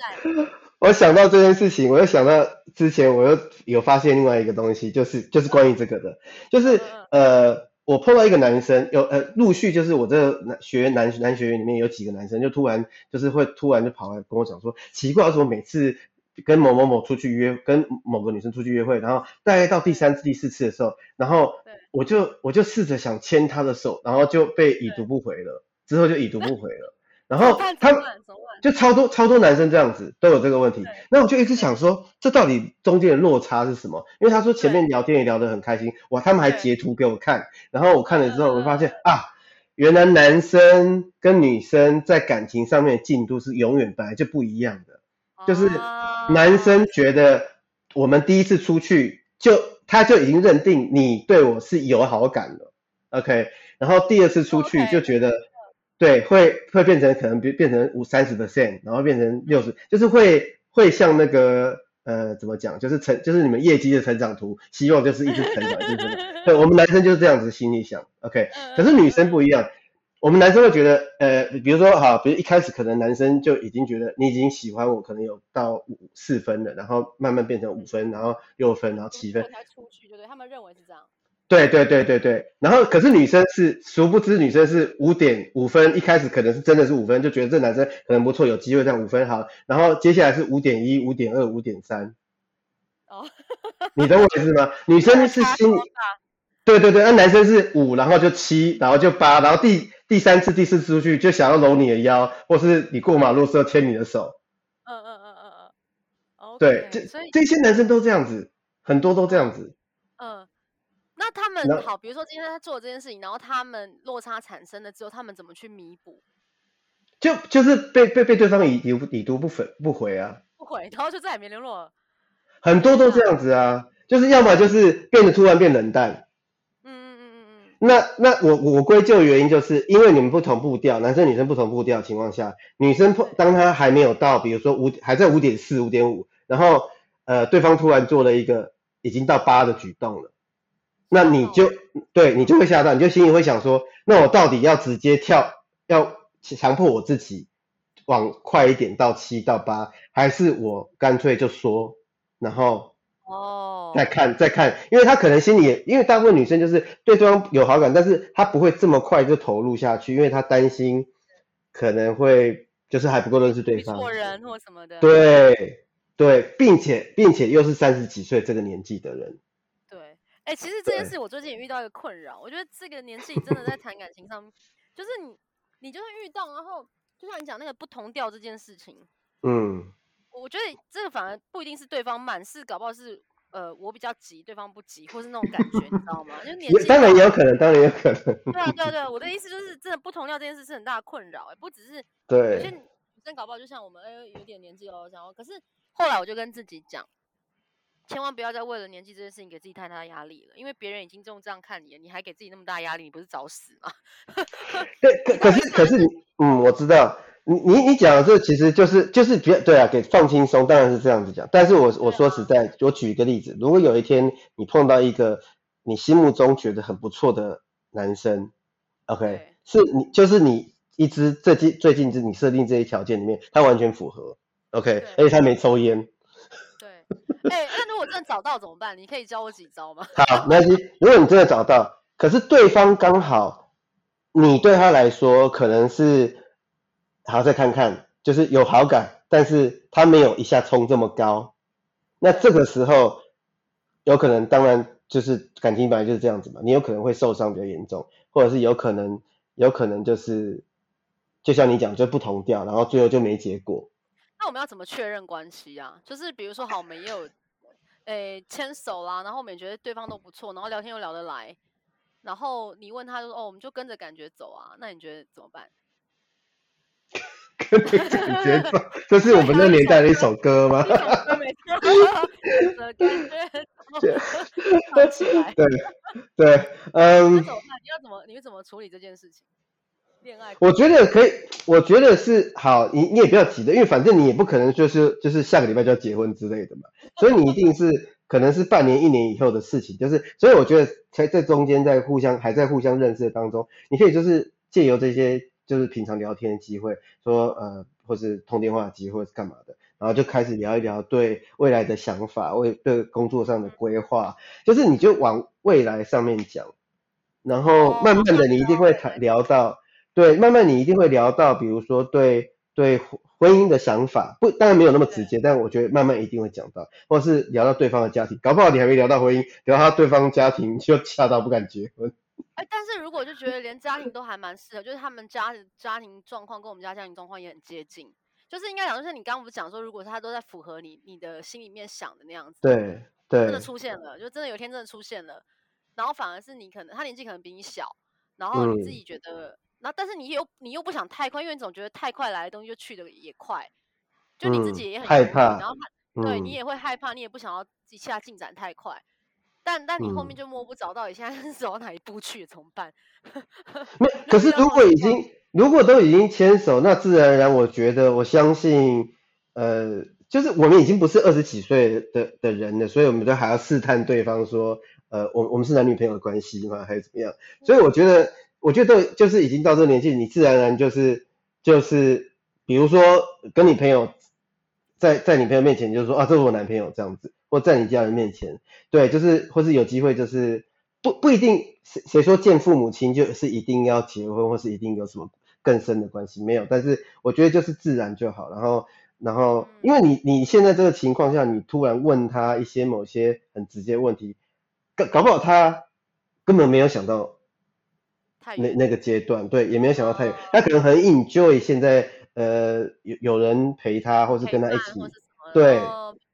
我想到这件事情，我又想到之前我又有发现另外一个东西，就是就是关于这个的，就是、嗯、呃。我碰到一个男生，有呃陆续就是我这个男学男男学员里面有几个男生，就突然就是会突然就跑来跟我讲说，奇怪为什么每次跟某某某出去约，跟某个女生出去约会，然后大概到第三次第四次的时候，然后我就我就试着想牵他的手，然后就被已读不回了，之后就已读不回了。然后他就超多超多男生这样子都有这个问题，那我就一直想说，这到底中间的落差是什么？因为他说前面聊天也聊得很开心，哇，他们还截图给我看，然后我看了之后，我发现啊，原来男生跟女生在感情上面的进度是永远本来就不一样的，就是男生觉得我们第一次出去就他就已经认定你对我是有好感了，OK，然后第二次出去就觉得。对，会会变成可能变变成五三十 percent，然后变成六十，就是会会像那个呃怎么讲，就是成就是你们业绩的成长图，希望就是一直成长，一直成长。对，我们男生就是这样子心里想，OK。可是女生不一样，我们男生会觉得，呃，比如说哈，比如一开始可能男生就已经觉得你已经喜欢我，可能有到五四分了，然后慢慢变成五分，然后六分，然后七分。才出去，对对，他们认为是这样。对对对对对，然后可是女生是，殊不知女生是五点五分，一开始可能是真的是五分，就觉得这男生可能不错，有机会这样五分好，然后接下来是五点一、五点二、五点三。哦，你懂我意思吗？女生是心里，对对对，那男生是五，然后就七，然后就八，然后第第三次、第四次出去就想要搂你的腰，或是你过马路时候牵你的手。嗯嗯嗯嗯嗯。对，这这些男生都这样子，很多都这样子。他们好，比如说今天他做这件事情，然后他们落差产生了之后，他们怎么去弥补？就就是被被被对方已已已读不回不回啊，不回，然后就再也没联络了。很多都这样子啊，就是要么就是变得突然变冷淡。嗯嗯嗯嗯嗯。那那我我归咎原因就是因为你们不同步调，男生女生不同步调的情况下，女生当她还没有到，比如说五还在五点四五点五，然后呃对方突然做了一个已经到八的举动了。那你就对你就会吓到，你就心里会想说，那我到底要直接跳，要强迫我自己往快一点到七到八，还是我干脆就说，然后哦再看再看，因为他可能心里也，因为大部分女生就是对对方有好感，但是她不会这么快就投入下去，因为她担心可能会就是还不够认识对方，错人或什么的。对对，并且并且又是三十几岁这个年纪的人。对，哎、欸，其实这件事我最近也遇到一个困扰，我觉得这个年纪真的在谈感情上，就是你你就算遇到，然后就像你讲那个不同调这件事情，嗯，我觉得这个反而不一定是对方慢，是搞不好是。呃，我比较急，对方不急，或是那种感觉，你知道吗？就年纪当然也有可能，当然也有可能。对啊，对啊，对啊，我的意思就是，真的不同调这件事是很大的困扰，哎，不只是对有些女生搞不好，就像我们，哎，有点年纪哦，然后可是后来我就跟自己讲，千万不要再为了年纪这件事情给自己太大的压力了，因为别人已经这么这样看你了，你还给自己那么大压力，你不是找死吗？对，可可是可是你，嗯，我知道。你你你讲的这其实就是就是比较对啊，给放轻松，当然是这样子讲。但是我我说实在，我举一个例子，如果有一天你碰到一个你心目中觉得很不错的男生，OK，是你就是你一直最近最近是你设定这些条件里面，他完全符合，OK，而且他没抽烟。对，哎、欸，那如果真的找到怎么办？你可以教我几招吗？好，没关系。如果你真的找到，可是对方刚好你对他来说可能是。好，再看看，就是有好感，但是他没有一下冲这么高，那这个时候有可能，当然就是感情本来就是这样子嘛，你有可能会受伤比较严重，或者是有可能，有可能就是，就像你讲，就不同调，然后最后就没结果。那我们要怎么确认关系啊？就是比如说，好，我们也有，诶、欸，牵手啦，然后我们也觉得对方都不错，然后聊天又聊得来，然后你问他就说，哦，我们就跟着感觉走啊，那你觉得怎么办？跟着感觉走，这是我们那年代的一首歌吗？对对，嗯。你要怎么？你会怎么处理这件事情？恋爱？我觉得可以，我觉得是好。你你也不要急的，因为反正你也不可能就是就是下个礼拜就要结婚之类的嘛。所以你一定是可能是半年、一年以后的事情。就是，所以我觉得在在中间，在互相还在互相认识的当中，你可以就是借由这些。就是平常聊天的机会，说呃，或是通电话的机会，是干嘛的，然后就开始聊一聊对未来的想法，为对工作上的规划，就是你就往未来上面讲，然后慢慢的你一定会谈聊到，对，慢慢你一定会聊到，比如说对对婚姻的想法，不，当然没有那么直接，但我觉得慢慢一定会讲到，或是聊到对方的家庭，搞不好你还没聊到婚姻，聊到他对方家庭就吓到不敢结婚。哎，但是如果就觉得连家庭都还蛮适合，就是他们家家庭状况跟我们家家庭状况也很接近，就是应该讲，就是你刚刚不是讲说，如果他都在符合你你的心里面想的那样子，对对，真的出现了，就真的有一天真的出现了，然后反而是你可能他年纪可能比你小，然后你自己觉得，那、嗯、但是你又你又不想太快，因为你总觉得太快来的东西就去的也快，就你自己也很、嗯、害怕，然后他对、嗯、你也会害怕，你也不想要一下进展太快。但但你后面就摸不着到底现在是走到哪一步去，怎么办？没，可是 如果已经如果都已经牵手，那自然而然，我觉得我相信，呃，就是我们已经不是二十几岁的的人了，所以我们都还要试探对方说，呃，我我们是男女朋友的关系吗？还是怎么样？所以我觉得，我觉得就是已经到这个年纪，你自然而然就是就是，比如说跟你朋友在在你朋友面前就是说啊，这是我男朋友这样子。或在你家人面前，对，就是或是有机会，就是不不一定谁谁说见父母亲就是一定要结婚，或是一定有什么更深的关系，没有。但是我觉得就是自然就好。然后然后，因为你你现在这个情况下，你突然问他一些某些很直接问题，搞搞不好他根本没有想到那那个阶段，对，也没有想到太远，他可能很 enjoy 现在呃有有人陪他，或是跟他一起，对，明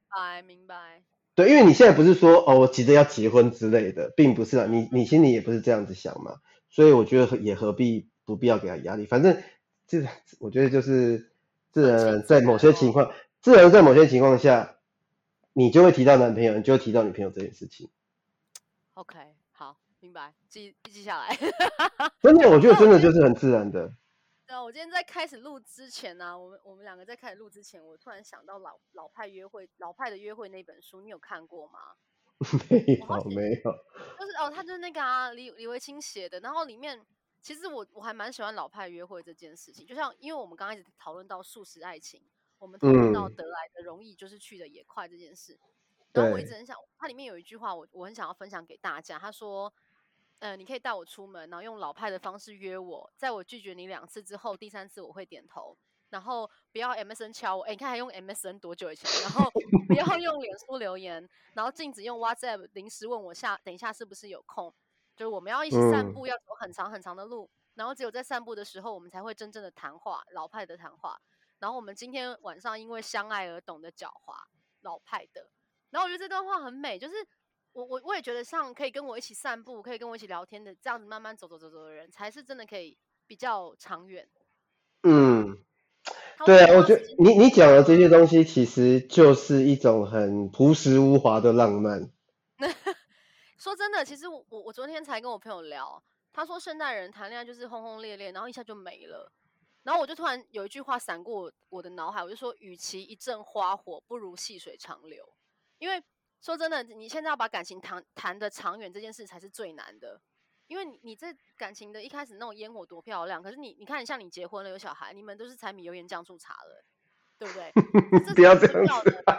白明白。对，因为你现在不是说哦，我急着要结婚之类的，并不是啊，你你心里也不是这样子想嘛，所以我觉得也何必不必要给他压力，反正这我觉得就是自然在某些情况，自然在某些情况下，你就会提到男朋友，你就会提到女朋友这件事情。OK，白，记记下来。真的，我觉得真的就是很自然的。对啊，我今天在开始录之前呢、啊，我们我们两个在开始录之前，我突然想到老老派约会老派的约会那本书，你有看过吗？没有，没有。就是哦，他就是那个啊，李李维清写的。然后里面其实我我还蛮喜欢老派约会这件事情，就像因为我们刚开始讨论到素食爱情，我们讨论到得来的容易就是去的也快这件事。嗯、然后我一直很想，它里面有一句话我我很想要分享给大家，他说。呃，你可以带我出门，然后用老派的方式约我，在我拒绝你两次之后，第三次我会点头。然后不要 MSN 敲我，哎，你看还用 MSN 多久以前？然后不要用脸书留言，然后禁止用 WhatsApp 临时问我下等一下是不是有空，就是我们要一起散步，要走很长很长的路，嗯、然后只有在散步的时候，我们才会真正的谈话，老派的谈话。然后我们今天晚上因为相爱而懂得狡猾，老派的。然后我觉得这段话很美，就是我我我也觉得像可以跟我一起散步，可以跟我一起聊天的这样子慢慢走走走走的人，才是真的可以比较长远。嗯。对啊，我觉得你你讲的这些东西，其实就是一种很朴实无华的浪漫。说真的，其实我我昨天才跟我朋友聊，他说现代人谈恋爱就是轰轰烈烈，然后一下就没了。然后我就突然有一句话闪过我的脑海，我就说，与其一阵花火，不如细水长流。因为说真的，你现在要把感情谈谈的长远，这件事才是最难的。因为你你这感情的一开始那种烟火多漂亮，可是你你看，像你结婚了有小孩，你们都是柴米油盐酱醋茶了，对不对？不要这样子。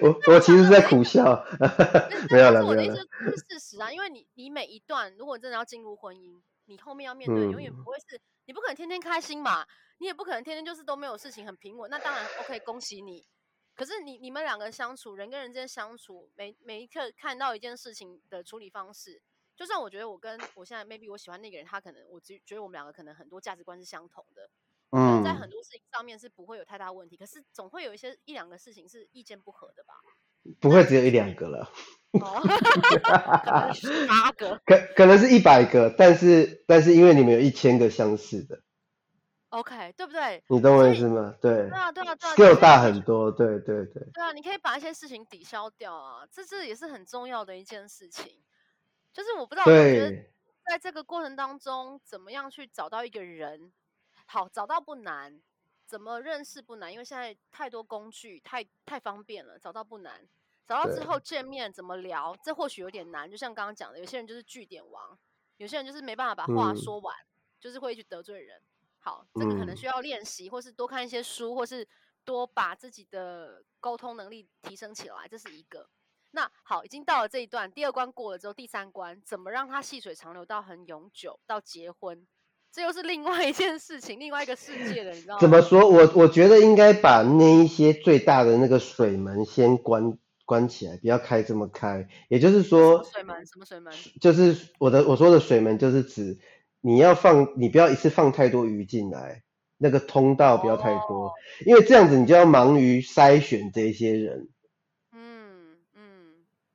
我我其实是在苦笑。没有了，没有了。我的意思是事实啊，因为你你每一段，如果真的要进入婚姻，你后面要面对，永远不会是，你不可能天天开心嘛，你也不可能天天就是都没有事情很平稳。那当然，OK，恭喜你。可是你你们两个相处，人跟人之间相处，每每一刻看到一件事情的处理方式，就算我觉得我跟我现在 maybe 我喜欢那个人，他可能我只觉得我们两个可能很多价值观是相同的，嗯，在很多事情上面是不会有太大问题。可是总会有一些一两个事情是意见不合的吧？不会只有一两个了，哦，可能是八个，可可能是一百个，但是但是因为你们有一千个相似的。OK，对不对？你懂我意思吗？对。对啊，对啊，对啊。又大很多，对对对。对啊，你可以把一些事情抵消掉啊，这这也是很重要的一件事情。就是我不知道，我觉得在这个过程当中，怎么样去找到一个人，好，找到不难，怎么认识不难，因为现在太多工具，太太方便了，找到不难。找到之后见面怎么聊，这或许有点难。就像刚刚讲的，有些人就是据点王，有些人就是没办法把话说完，嗯、就是会去得罪人。好，这个可能需要练习，或是多看一些书，或是多把自己的沟通能力提升起来，这是一个。那好，已经到了这一段，第二关过了之后，第三关怎么让它细水长流到很永久，到结婚，这又是另外一件事情，另外一个世界了，你知道吗？怎么说？我我觉得应该把那一些最大的那个水门先关关起来，不要开这么开。也就是说，水门什么水门？就是我的我说的水门，就是指。你要放，你不要一次放太多鱼进来，那个通道不要太多，oh. 因为这样子你就要忙于筛选这些人。嗯嗯，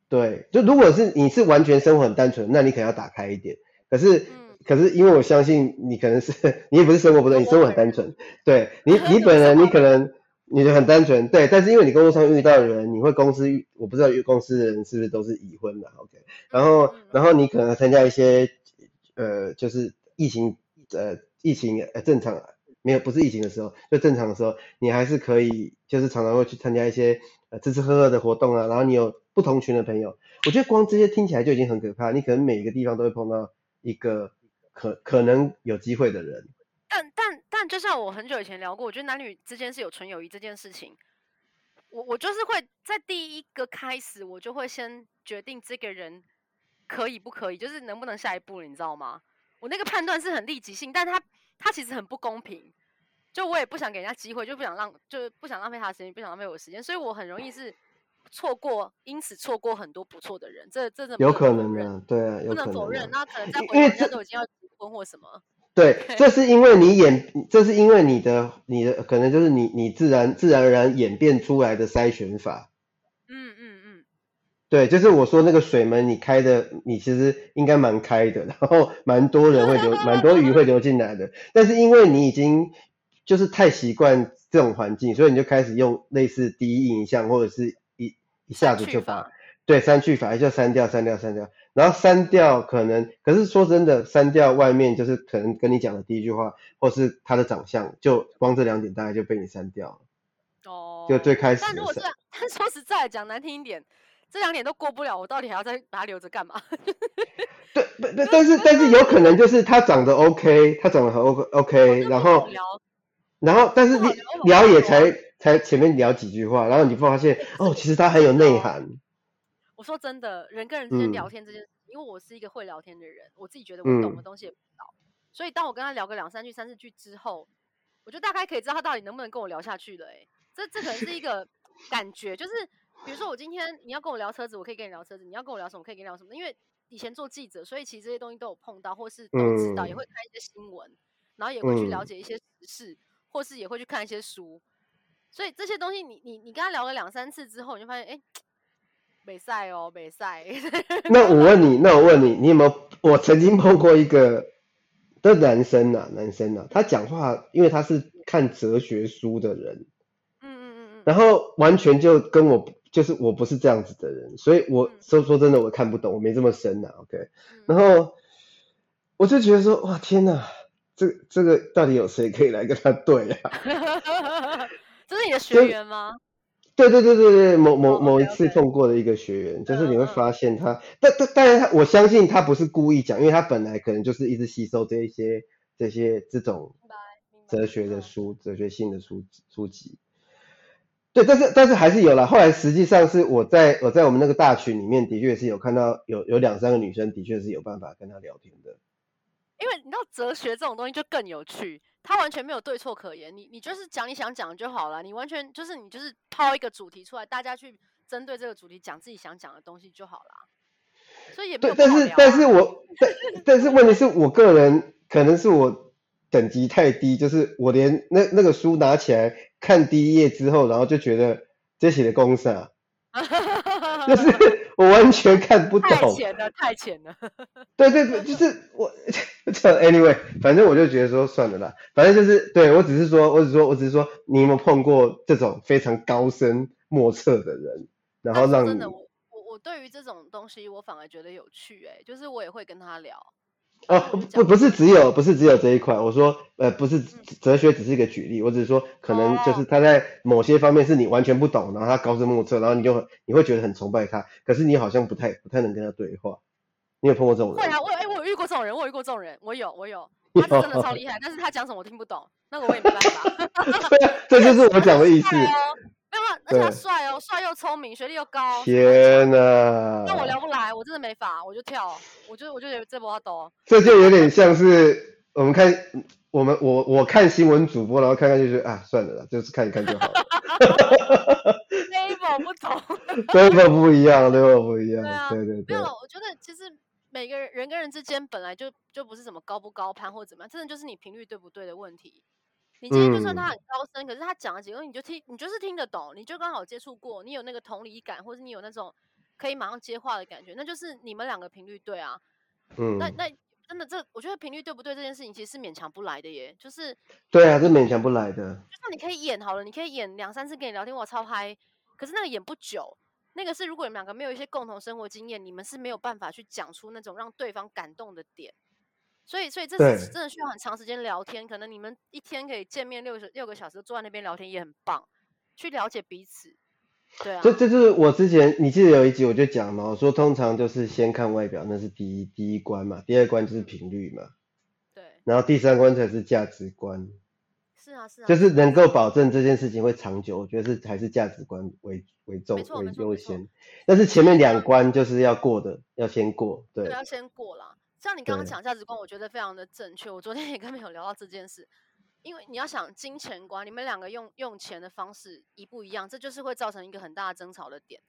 对，就如果是你是完全生活很单纯，那你可能要打开一点。可是、嗯、可是因为我相信你可能是 你也不是生活不对，你生活很单纯。对你 你本人你可能你就很单纯，对，但是因为你工作上遇到的人，你会公司我不知道公司的人是不是都是已婚的，OK？然后、嗯、然后你可能参加一些。呃，就是疫情，呃，疫情呃正常，没有不是疫情的时候，就正常的时候，你还是可以，就是常常会去参加一些呃吃吃喝喝的活动啊，然后你有不同群的朋友，我觉得光这些听起来就已经很可怕，你可能每一个地方都会碰到一个可可能有机会的人。但但但就像我很久以前聊过，我觉得男女之间是有纯友谊这件事情，我我就是会在第一个开始，我就会先决定这个人。可以不可以？就是能不能下一步，你知道吗？我那个判断是很立即性，但他他其实很不公平。就我也不想给人家机会，就不想浪，就是不想浪费他的时间，不想浪费我的时间，所以我很容易是错过，因此错过很多不错的人。这这怎么有可能呢？对啊，不能否认。那可能 在回人家都已经要结婚或什么？对，这是因为你演，这是因为你的你的可能就是你你自然自然而然演变出来的筛选法。对，就是我说那个水门，你开的，你其实应该蛮开的，然后蛮多人会流，蛮多鱼会流进来的。但是因为你已经就是太习惯这种环境，所以你就开始用类似第一印象或者是一一下子就把对删去法，就删掉、删掉、删掉，然后删掉可能，可是说真的，删掉外面就是可能跟你讲的第一句话，或是他的长相，就光这两点大概就被你删掉了。哦，就最开始。但如果是，但说实在讲难听一点。这两点都过不了，我到底还要再把它留着干嘛？对，但但是但是有可能就是他长得 OK，他长得很 OK OK，然后然后但是你聊也才才前面聊几句话，然后你发现哦，其实他很有内涵。我说真的，人跟人之间聊天这件事，因为我是一个会聊天的人，我自己觉得我懂的东西也不少，所以当我跟他聊个两三句、三四句之后，我就大概可以知道他到底能不能跟我聊下去了。哎，这这可能是一个感觉，就是比如说我今天你要跟我聊车子，我可以跟你聊车子；你要跟我聊什么，我可以跟你聊什么。因为以前做记者，所以其实这些东西都有碰到，或是都知道，嗯、也会看一些新闻，然后也会去了解一些时事，嗯、或是也会去看一些书。所以这些东西你，你你你跟他聊了两三次之后，你就发现，哎，美赛哦，美赛。那我问你，那我问你，你有没有？我曾经碰过一个的男生呐、啊，男生呐、啊，他讲话，因为他是看哲学书的人，嗯嗯嗯嗯，然后完全就跟我，就是我不是这样子的人，所以我说说真的，我看不懂，我没这么深呐、啊，OK，然后我就觉得说，哇，天呐，这这个到底有谁可以来跟他对啊？这是你的学员吗？对对对对对，某某某一次碰过的一个学员，oh, okay, okay. 就是你会发现他，但但当然他，我相信他不是故意讲，因为他本来可能就是一直吸收这一些这些这种哲学的书、哲学性的书书籍。对，但是但是还是有了。后来实际上是我在我在我们那个大群里面，的确是有看到有有两三个女生，的确是有办法跟他聊天的。因为你知道哲学这种东西就更有趣。它完全没有对错可言，你你就是讲你想讲的就好了，你完全就是你就是抛一个主题出来，大家去针对这个主题讲自己想讲的东西就好了。所以也没有、啊、对，但是但是我但但是问题是我个人可能是我等级太低，就是我连那那个书拿起来看第一页之后，然后就觉得这写的公式啊，就是。我完全看不懂，太浅了，太浅了。对对对，就是我，anyway，反正我就觉得说算了啦，反正就是对我只是说，我只是说，我只是说，你有没有碰过这种非常高深莫测的人，然后让你真的，我我我对于这种东西，我反而觉得有趣，哎，就是我也会跟他聊。哦，不，不是只有，不是只有这一块。我说，呃，不是哲学，只是一个举例。我只是说，可能就是他在某些方面是你完全不懂，然后他高深莫测，然后你就你会觉得很崇拜他，可是你好像不太不太能跟他对话。你有碰过这种人？会啊，我哎，我有遇过这种人，我有遇过这种人，我有，我有，他是真的超厉害，但是他讲什么我听不懂，那个我也没办法。对 这就是我讲的意思。而且他帅哦，帅又聪明，学历又高。天哪！那我聊不来，我真的没法，我就跳，我就我就觉得这波要抖。这就有点像是我们看我们我我看新闻主播，然后看看就觉得啊，算了啦，就是看一看就好了。level 不同，level 不一样，level 不一样。对啊，对对对。没有，我觉得其实每个人人跟人之间本来就就不是什么高不高攀或者怎么样，真的就是你频率对不对的问题。你今天就算他很高深，嗯、可是他讲了几个，你就听，你就是听得懂，你就刚好接触过，你有那个同理感，或者你有那种可以马上接话的感觉，那就是你们两个频率对啊。嗯。那那真的这，我觉得频率对不对这件事情，其实是勉强不来的耶，就是。对啊，是勉强不来的。就算你可以演好了，你可以演两三次跟你聊天，我超嗨。可是那个演不久，那个是如果你们两个没有一些共同生活经验，你们是没有办法去讲出那种让对方感动的点。所以，所以这是真的需要很长时间聊天。可能你们一天可以见面六十六个小时，坐在那边聊天也很棒，去了解彼此。对啊，这这就是我之前你记得有一集我就讲嘛，我说通常就是先看外表，那是第一第一关嘛，第二关就是频率嘛，对，然后第三关才是价值观。是啊，是啊，就是能够保证这件事情会长久，我觉得是还是价值观为为重为优先。但是前面两关就是要过的，要先过，对，要先过啦。像你刚刚讲价值观，我觉得非常的正确。我昨天也跟朋友聊到这件事，因为你要想金钱观，你们两个用用钱的方式一不一样，这就是会造成一个很大的争吵的点。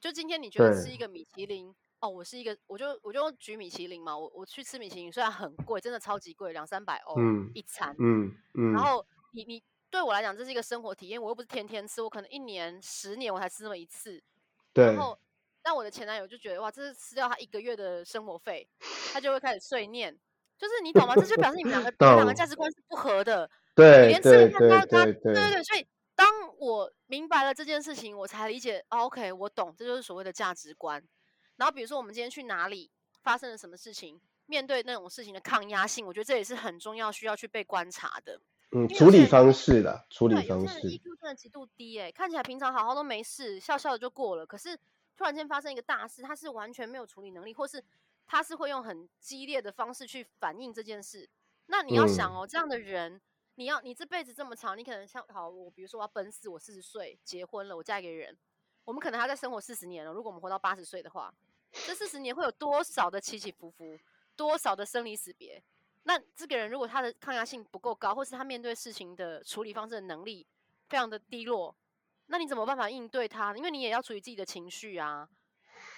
就今天你觉得吃一个米其林，哦，我是一个，我就我就举米其林嘛，我我去吃米其林，虽然很贵，真的超级贵，两三百欧一餐，嗯嗯，然后你你对我来讲这是一个生活体验，我又不是天天吃，我可能一年十年我才吃那么一次，对，然后。但我的前男友就觉得哇，这是吃掉他一个月的生活费，他就会开始碎念，就是你懂吗？这就表示你们两个 你们两个价值观是不合的。对，连吃对对对。所以当我明白了这件事情，我才理解。哦，OK，我懂，这就是所谓的价值观。然后比如说我们今天去哪里，发生了什么事情，面对那种事情的抗压性，我觉得这也是很重要，需要去被观察的。嗯，处理方式啦，处理方式。EQ 真的极度低，哎，看起来平常好好都没事，笑笑的就过了，可是。突然间发生一个大事，他是完全没有处理能力，或是他是会用很激烈的方式去反应这件事。那你要想哦，嗯、这样的人，你要你这辈子这么长，你可能像好，我比如说我要奔四，我四十岁结婚了，我嫁给人，我们可能还要再生活四十年了。如果我们活到八十岁的话，这四十年会有多少的起起伏伏，多少的生离死别？那这个人如果他的抗压性不够高，或是他面对事情的处理方式的能力非常的低落，那你怎么办法应对他？因为你也要处理自己的情绪啊。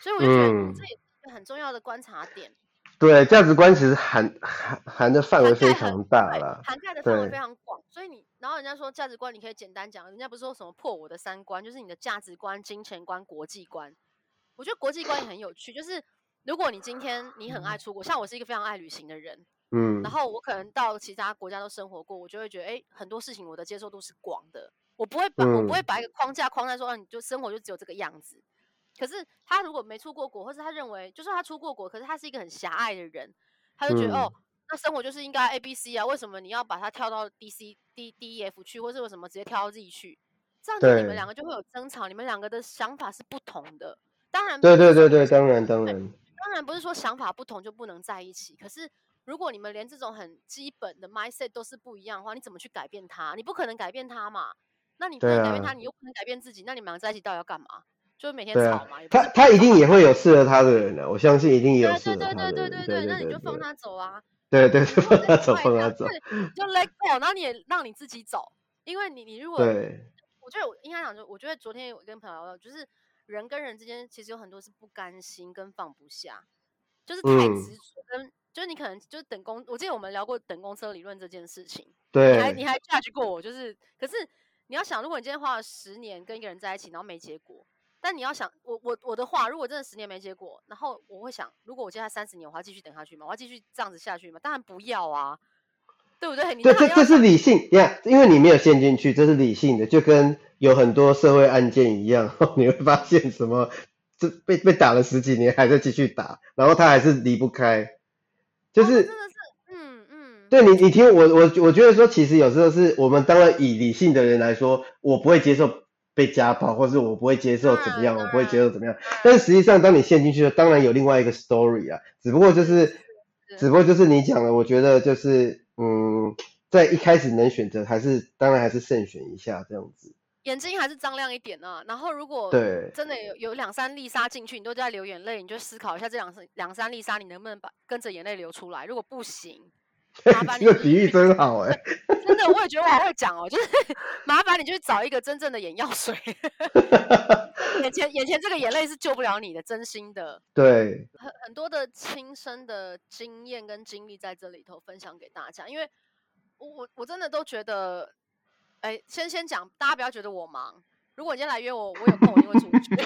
所以我就觉得这也是一个很重要的观察点。嗯对，价值观其实含含含的范围非常大了，涵盖的范围非常广。所以你，然后人家说价值观，你可以简单讲，人家不是说什么破我的三观，就是你的价值观、金钱观、国际观。我觉得国际观也很有趣，就是如果你今天你很爱出国，像我是一个非常爱旅行的人，嗯，然后我可能到其他国家都生活过，我就会觉得，哎，很多事情我的接受度是广的，我不会把、嗯、我不会把一个框架框在说，啊，你就生活就只有这个样子。可是他如果没出过国，或是他认为，就算他出过国，可是他是一个很狭隘的人。他就觉得、嗯、哦，那生活就是应该 A B C 啊，为什么你要把它跳到 D C D D E F 去，或是为什么直接跳到 Z 去？这样子你们两个就会有争吵，你们两个的想法是不同的。当然，对对对对，当然当然，当然不是说想法不同就不能在一起。可是如果你们连这种很基本的 mindset 都是不一样的话，你怎么去改变他？你不可能改变他嘛。那你不能改变他，啊、你又不能改变自己，那你们两个在一起到底要干嘛？就是每天吵嘛，他他一定也会有适合他的人的，我相信一定也有适合他的人。对对对对对对，那你就放他走啊。对对，就放他走，放他走。就 let go，然后你也让你自己走，因为你你如果，对，我觉得我应该讲就，我觉得昨天我跟朋友聊到，就是人跟人之间其实有很多是不甘心跟放不下，就是太执着跟，就是你可能就是等公，我记得我们聊过等公车理论这件事情，对，你还你还 judge 过我，就是，可是你要想，如果你今天花了十年跟一个人在一起，然后没结果。但你要想，我我我的话，如果真的十年没结果，然后我会想，如果我接下来三十年，我要继续等下去吗？我要继续这样子下去吗？当然不要啊，对不对？你对，这这是理性，yeah, 因为你没有陷进去，这是理性的，就跟有很多社会案件一样，你会发现什么，这被被打了十几年还在继续打，然后他还是离不开，就是、对你你听我我我觉得说，其实有时候是我们当然以理性的人来说，我不会接受。被家暴，或是我不会接受怎么样，嗯、我不会接受怎么样。嗯、但是实际上，当你陷进去了，当然有另外一个 story 啊。只不过就是，只不过就是你讲的，我觉得就是，嗯，在一开始能选择，还是当然还是慎选一下这样子。眼睛还是张亮一点啊。然后如果真的有有两三粒沙进去，你都在流眼泪，你就思考一下这两两三粒沙，你能不能把跟着眼泪流出来？如果不行。麻烦你这个比喻真好哎、欸！真的，我也觉得我好会讲哦，就是麻烦你就去找一个真正的眼药水。眼前眼前这个眼泪是救不了你的，真心的。对，很很多的亲身的经验跟经历在这里头分享给大家，因为我我我真的都觉得，哎、欸，先先讲，大家不要觉得我忙。如果你今天来约我，我有空我一定会出去。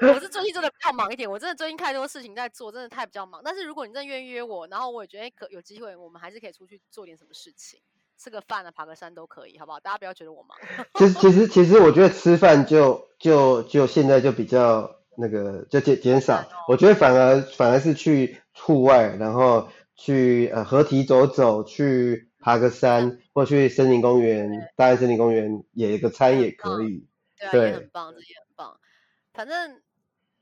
我我是最近真的比较忙一点，我真的最近太多事情在做，真的太比较忙。但是如果你真的愿意约我，然后我也觉得可有机会，我们还是可以出去做点什么事情，吃个饭啊，爬个山都可以，好不好？大家不要觉得我忙。其实其实其实我觉得吃饭就就就现在就比较那个就减减少，我觉得反而反而是去户外，然后去呃河堤走走，去爬个山，或去森林公园，大安森林公园野个餐也可以。对，对啊，也很棒，这也很棒。反正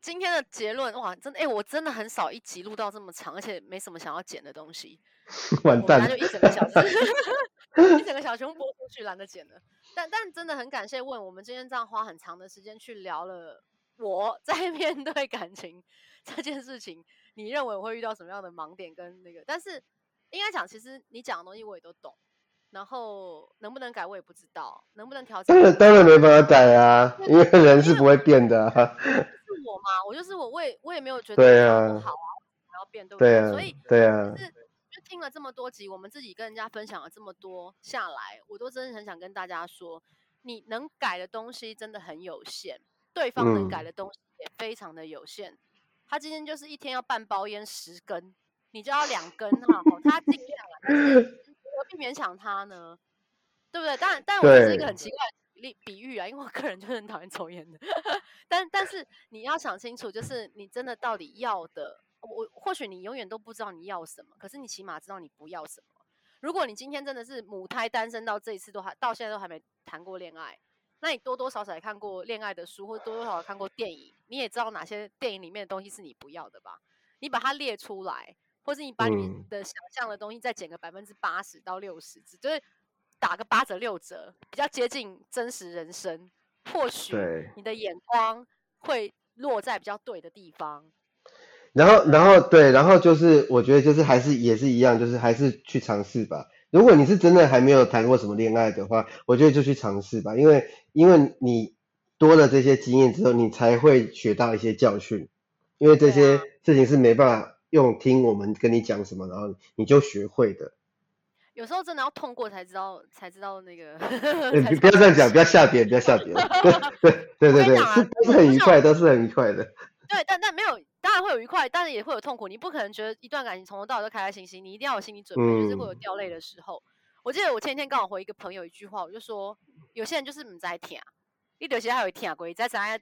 今天的结论哇，真的哎、欸，我真的很少一集录到这么长，而且没什么想要剪的东西。完蛋，那就一整个小时，一整个小时播出去，懒得剪了。但但真的很感谢问，我们今天这样花很长的时间去聊了我 在面对感情这件事情，你认为我会遇到什么样的盲点跟那个？但是应该讲，其实你讲的东西我也都懂。然后能不能改我也不知道，能不能调整？当然当然没办法改啊，因为人是不会变的、啊。是我嘛，我就是我，我也我也没有觉得不好啊，我要变对不对？对啊、所以对啊，就是就听了这么多集，我们自己跟人家分享了这么多下来，我都真的很想跟大家说，你能改的东西真的很有限，对方能改的东西也非常的有限。嗯、他今天就是一天要半包烟十根，你就要两根哈，他尽量了。何必勉强他呢？对不对？但但我是一个很奇怪的例比喻啊，因为我个人就很讨厌抽烟的。但但是你要想清楚，就是你真的到底要的，我或许你永远都不知道你要什么，可是你起码知道你不要什么。如果你今天真的是母胎单身到这一次都还到现在都还没谈过恋爱，那你多多少少也看过恋爱的书，或多多少少看过电影，你也知道哪些电影里面的东西是你不要的吧？你把它列出来。或是你把你的想象的东西再减个百分之八十到六十，就是打个八折六折，比较接近真实人生。或许你的眼光会落在比较对的地方。然后，然后对，然后就是我觉得就是还是也是一样，就是还是去尝试吧。如果你是真的还没有谈过什么恋爱的话，我觉得就去尝试吧，因为因为你多了这些经验之后，你才会学到一些教训，因为这些事情是没办法用听我们跟你讲什么，然后你就学会的。有时候真的要痛过才知道，才知道那个。你不要这样讲，不要吓别人，不要吓别人。对对对对对，是都是很愉快，都是很愉快的。对，但但没有，当然会有愉快，但是也会有痛苦。你不可能觉得一段感情从头到尾都开开心心，你一定要有心理准备，嗯、就是会有掉泪的时候。我记得我前天刚好回一个朋友一句话，我就说，有些人就是不在听，你有些还有听过，在在哎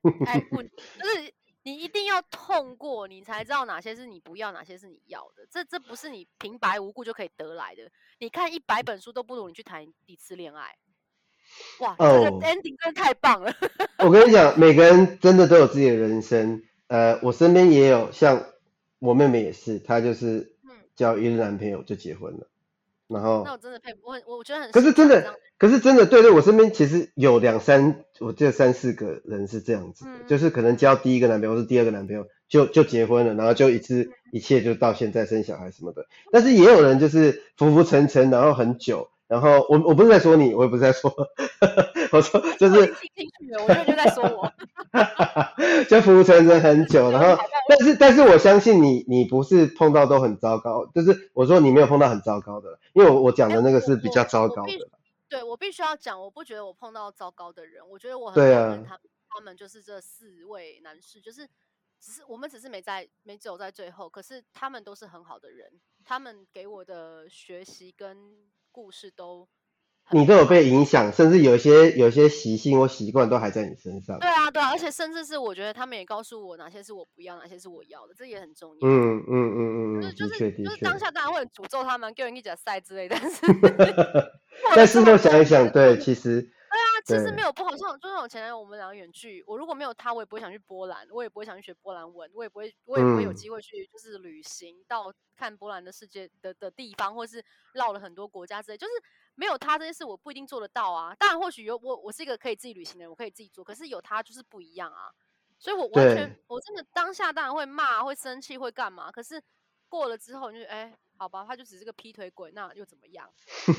问，就是。你一定要痛过，你才知道哪些是你不要，哪些是你要的。这这不是你平白无故就可以得来的。你看一百本书都不如你去谈一次恋爱。哇，这个 ending 真的太棒了。我跟你讲，每个人真的都有自己的人生。呃，我身边也有，像我妹妹也是，她就是交一个男朋友就结婚了。然后，那我真的佩服，我我觉得很。可是真的，可是真的，对对，我身边其实有两三，我记得三四个人是这样子的，嗯、就是可能交第一个男朋友或是第二个男朋友就就结婚了，然后就一次一切就到现在生小孩什么的。但是也有人就是浮浮沉沉，然后很久。然后我我不是在说你，我也不是在说，我说就是，我觉得就在说我，就浮浮沉沉很久，然后但是但是我相信你，你不是碰到都很糟糕，就是我说你没有碰到很糟糕的，因为我我讲的那个是比较糟糕的。欸、对，我必须要讲，我不觉得我碰到糟糕的人，我觉得我很感恩他们，他们就是这四位男士，就是只是我们只是没在没走在最后，可是他们都是很好的人，他们给我的学习跟。故事都，你都有被影响，甚至有些有些习性或习惯都还在你身上。对啊，对啊，而且甚至是我觉得他们也告诉我哪些是我不要，哪些是我要的，这也很重要。嗯嗯嗯嗯，就是就是就是当下当然会诅咒他们，给人一脚赛之类，但是但事后想一想，对，其实。其实没有不好，像就像我前男友，我们两个远距，我如果没有他，我也不会想去波兰，我也不会想去学波兰文，我也不会，我也不会有机会去就是旅行到看波兰的世界的的地方，或是绕了很多国家之类，就是没有他这件事，我不一定做得到啊。当然，或许有我，我是一个可以自己旅行的人，我可以自己做，可是有他就是不一样啊。所以我完全，我真的当下当然会骂，会生气，会干嘛？可是过了之后，你就哎。好吧，他就只是个劈腿鬼，那又怎么样？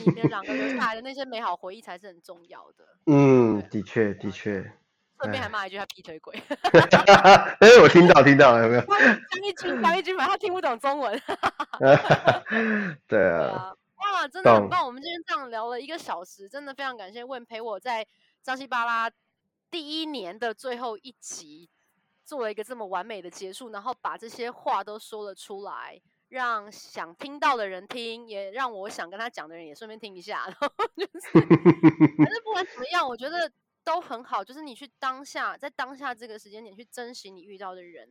你们两个留下来的那些美好回忆才是很重要的。嗯，的确，的确。顺便还骂一句他劈腿鬼。哎，我听到，听到了，有没有？张一军，张一军，他听不懂中文。对啊。哇，真的很棒！我们今天这样聊了一个小时，真的非常感谢 Win 陪我在张西巴拉第一年的最后一集做了一个这么完美的结束，然后把这些话都说了出来。让想听到的人听，也让我想跟他讲的人也顺便听一下，然后就是，反正不管怎么样，我觉得都很好。就是你去当下，在当下这个时间点去珍惜你遇到的人，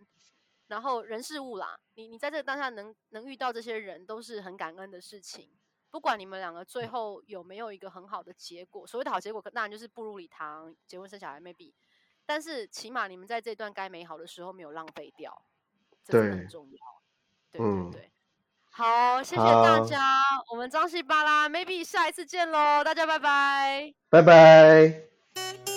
然后人事物啦，你你在这个当下能能遇到这些人，都是很感恩的事情。不管你们两个最后有没有一个很好的结果，所谓的好结果，当然就是步入礼堂、结婚生小孩，maybe。但是起码你们在这段该美好的时候没有浪费掉，这真的很重要。对对对，好，谢谢大家，我们张西巴拉，maybe 下一次见喽，大家拜拜，拜拜。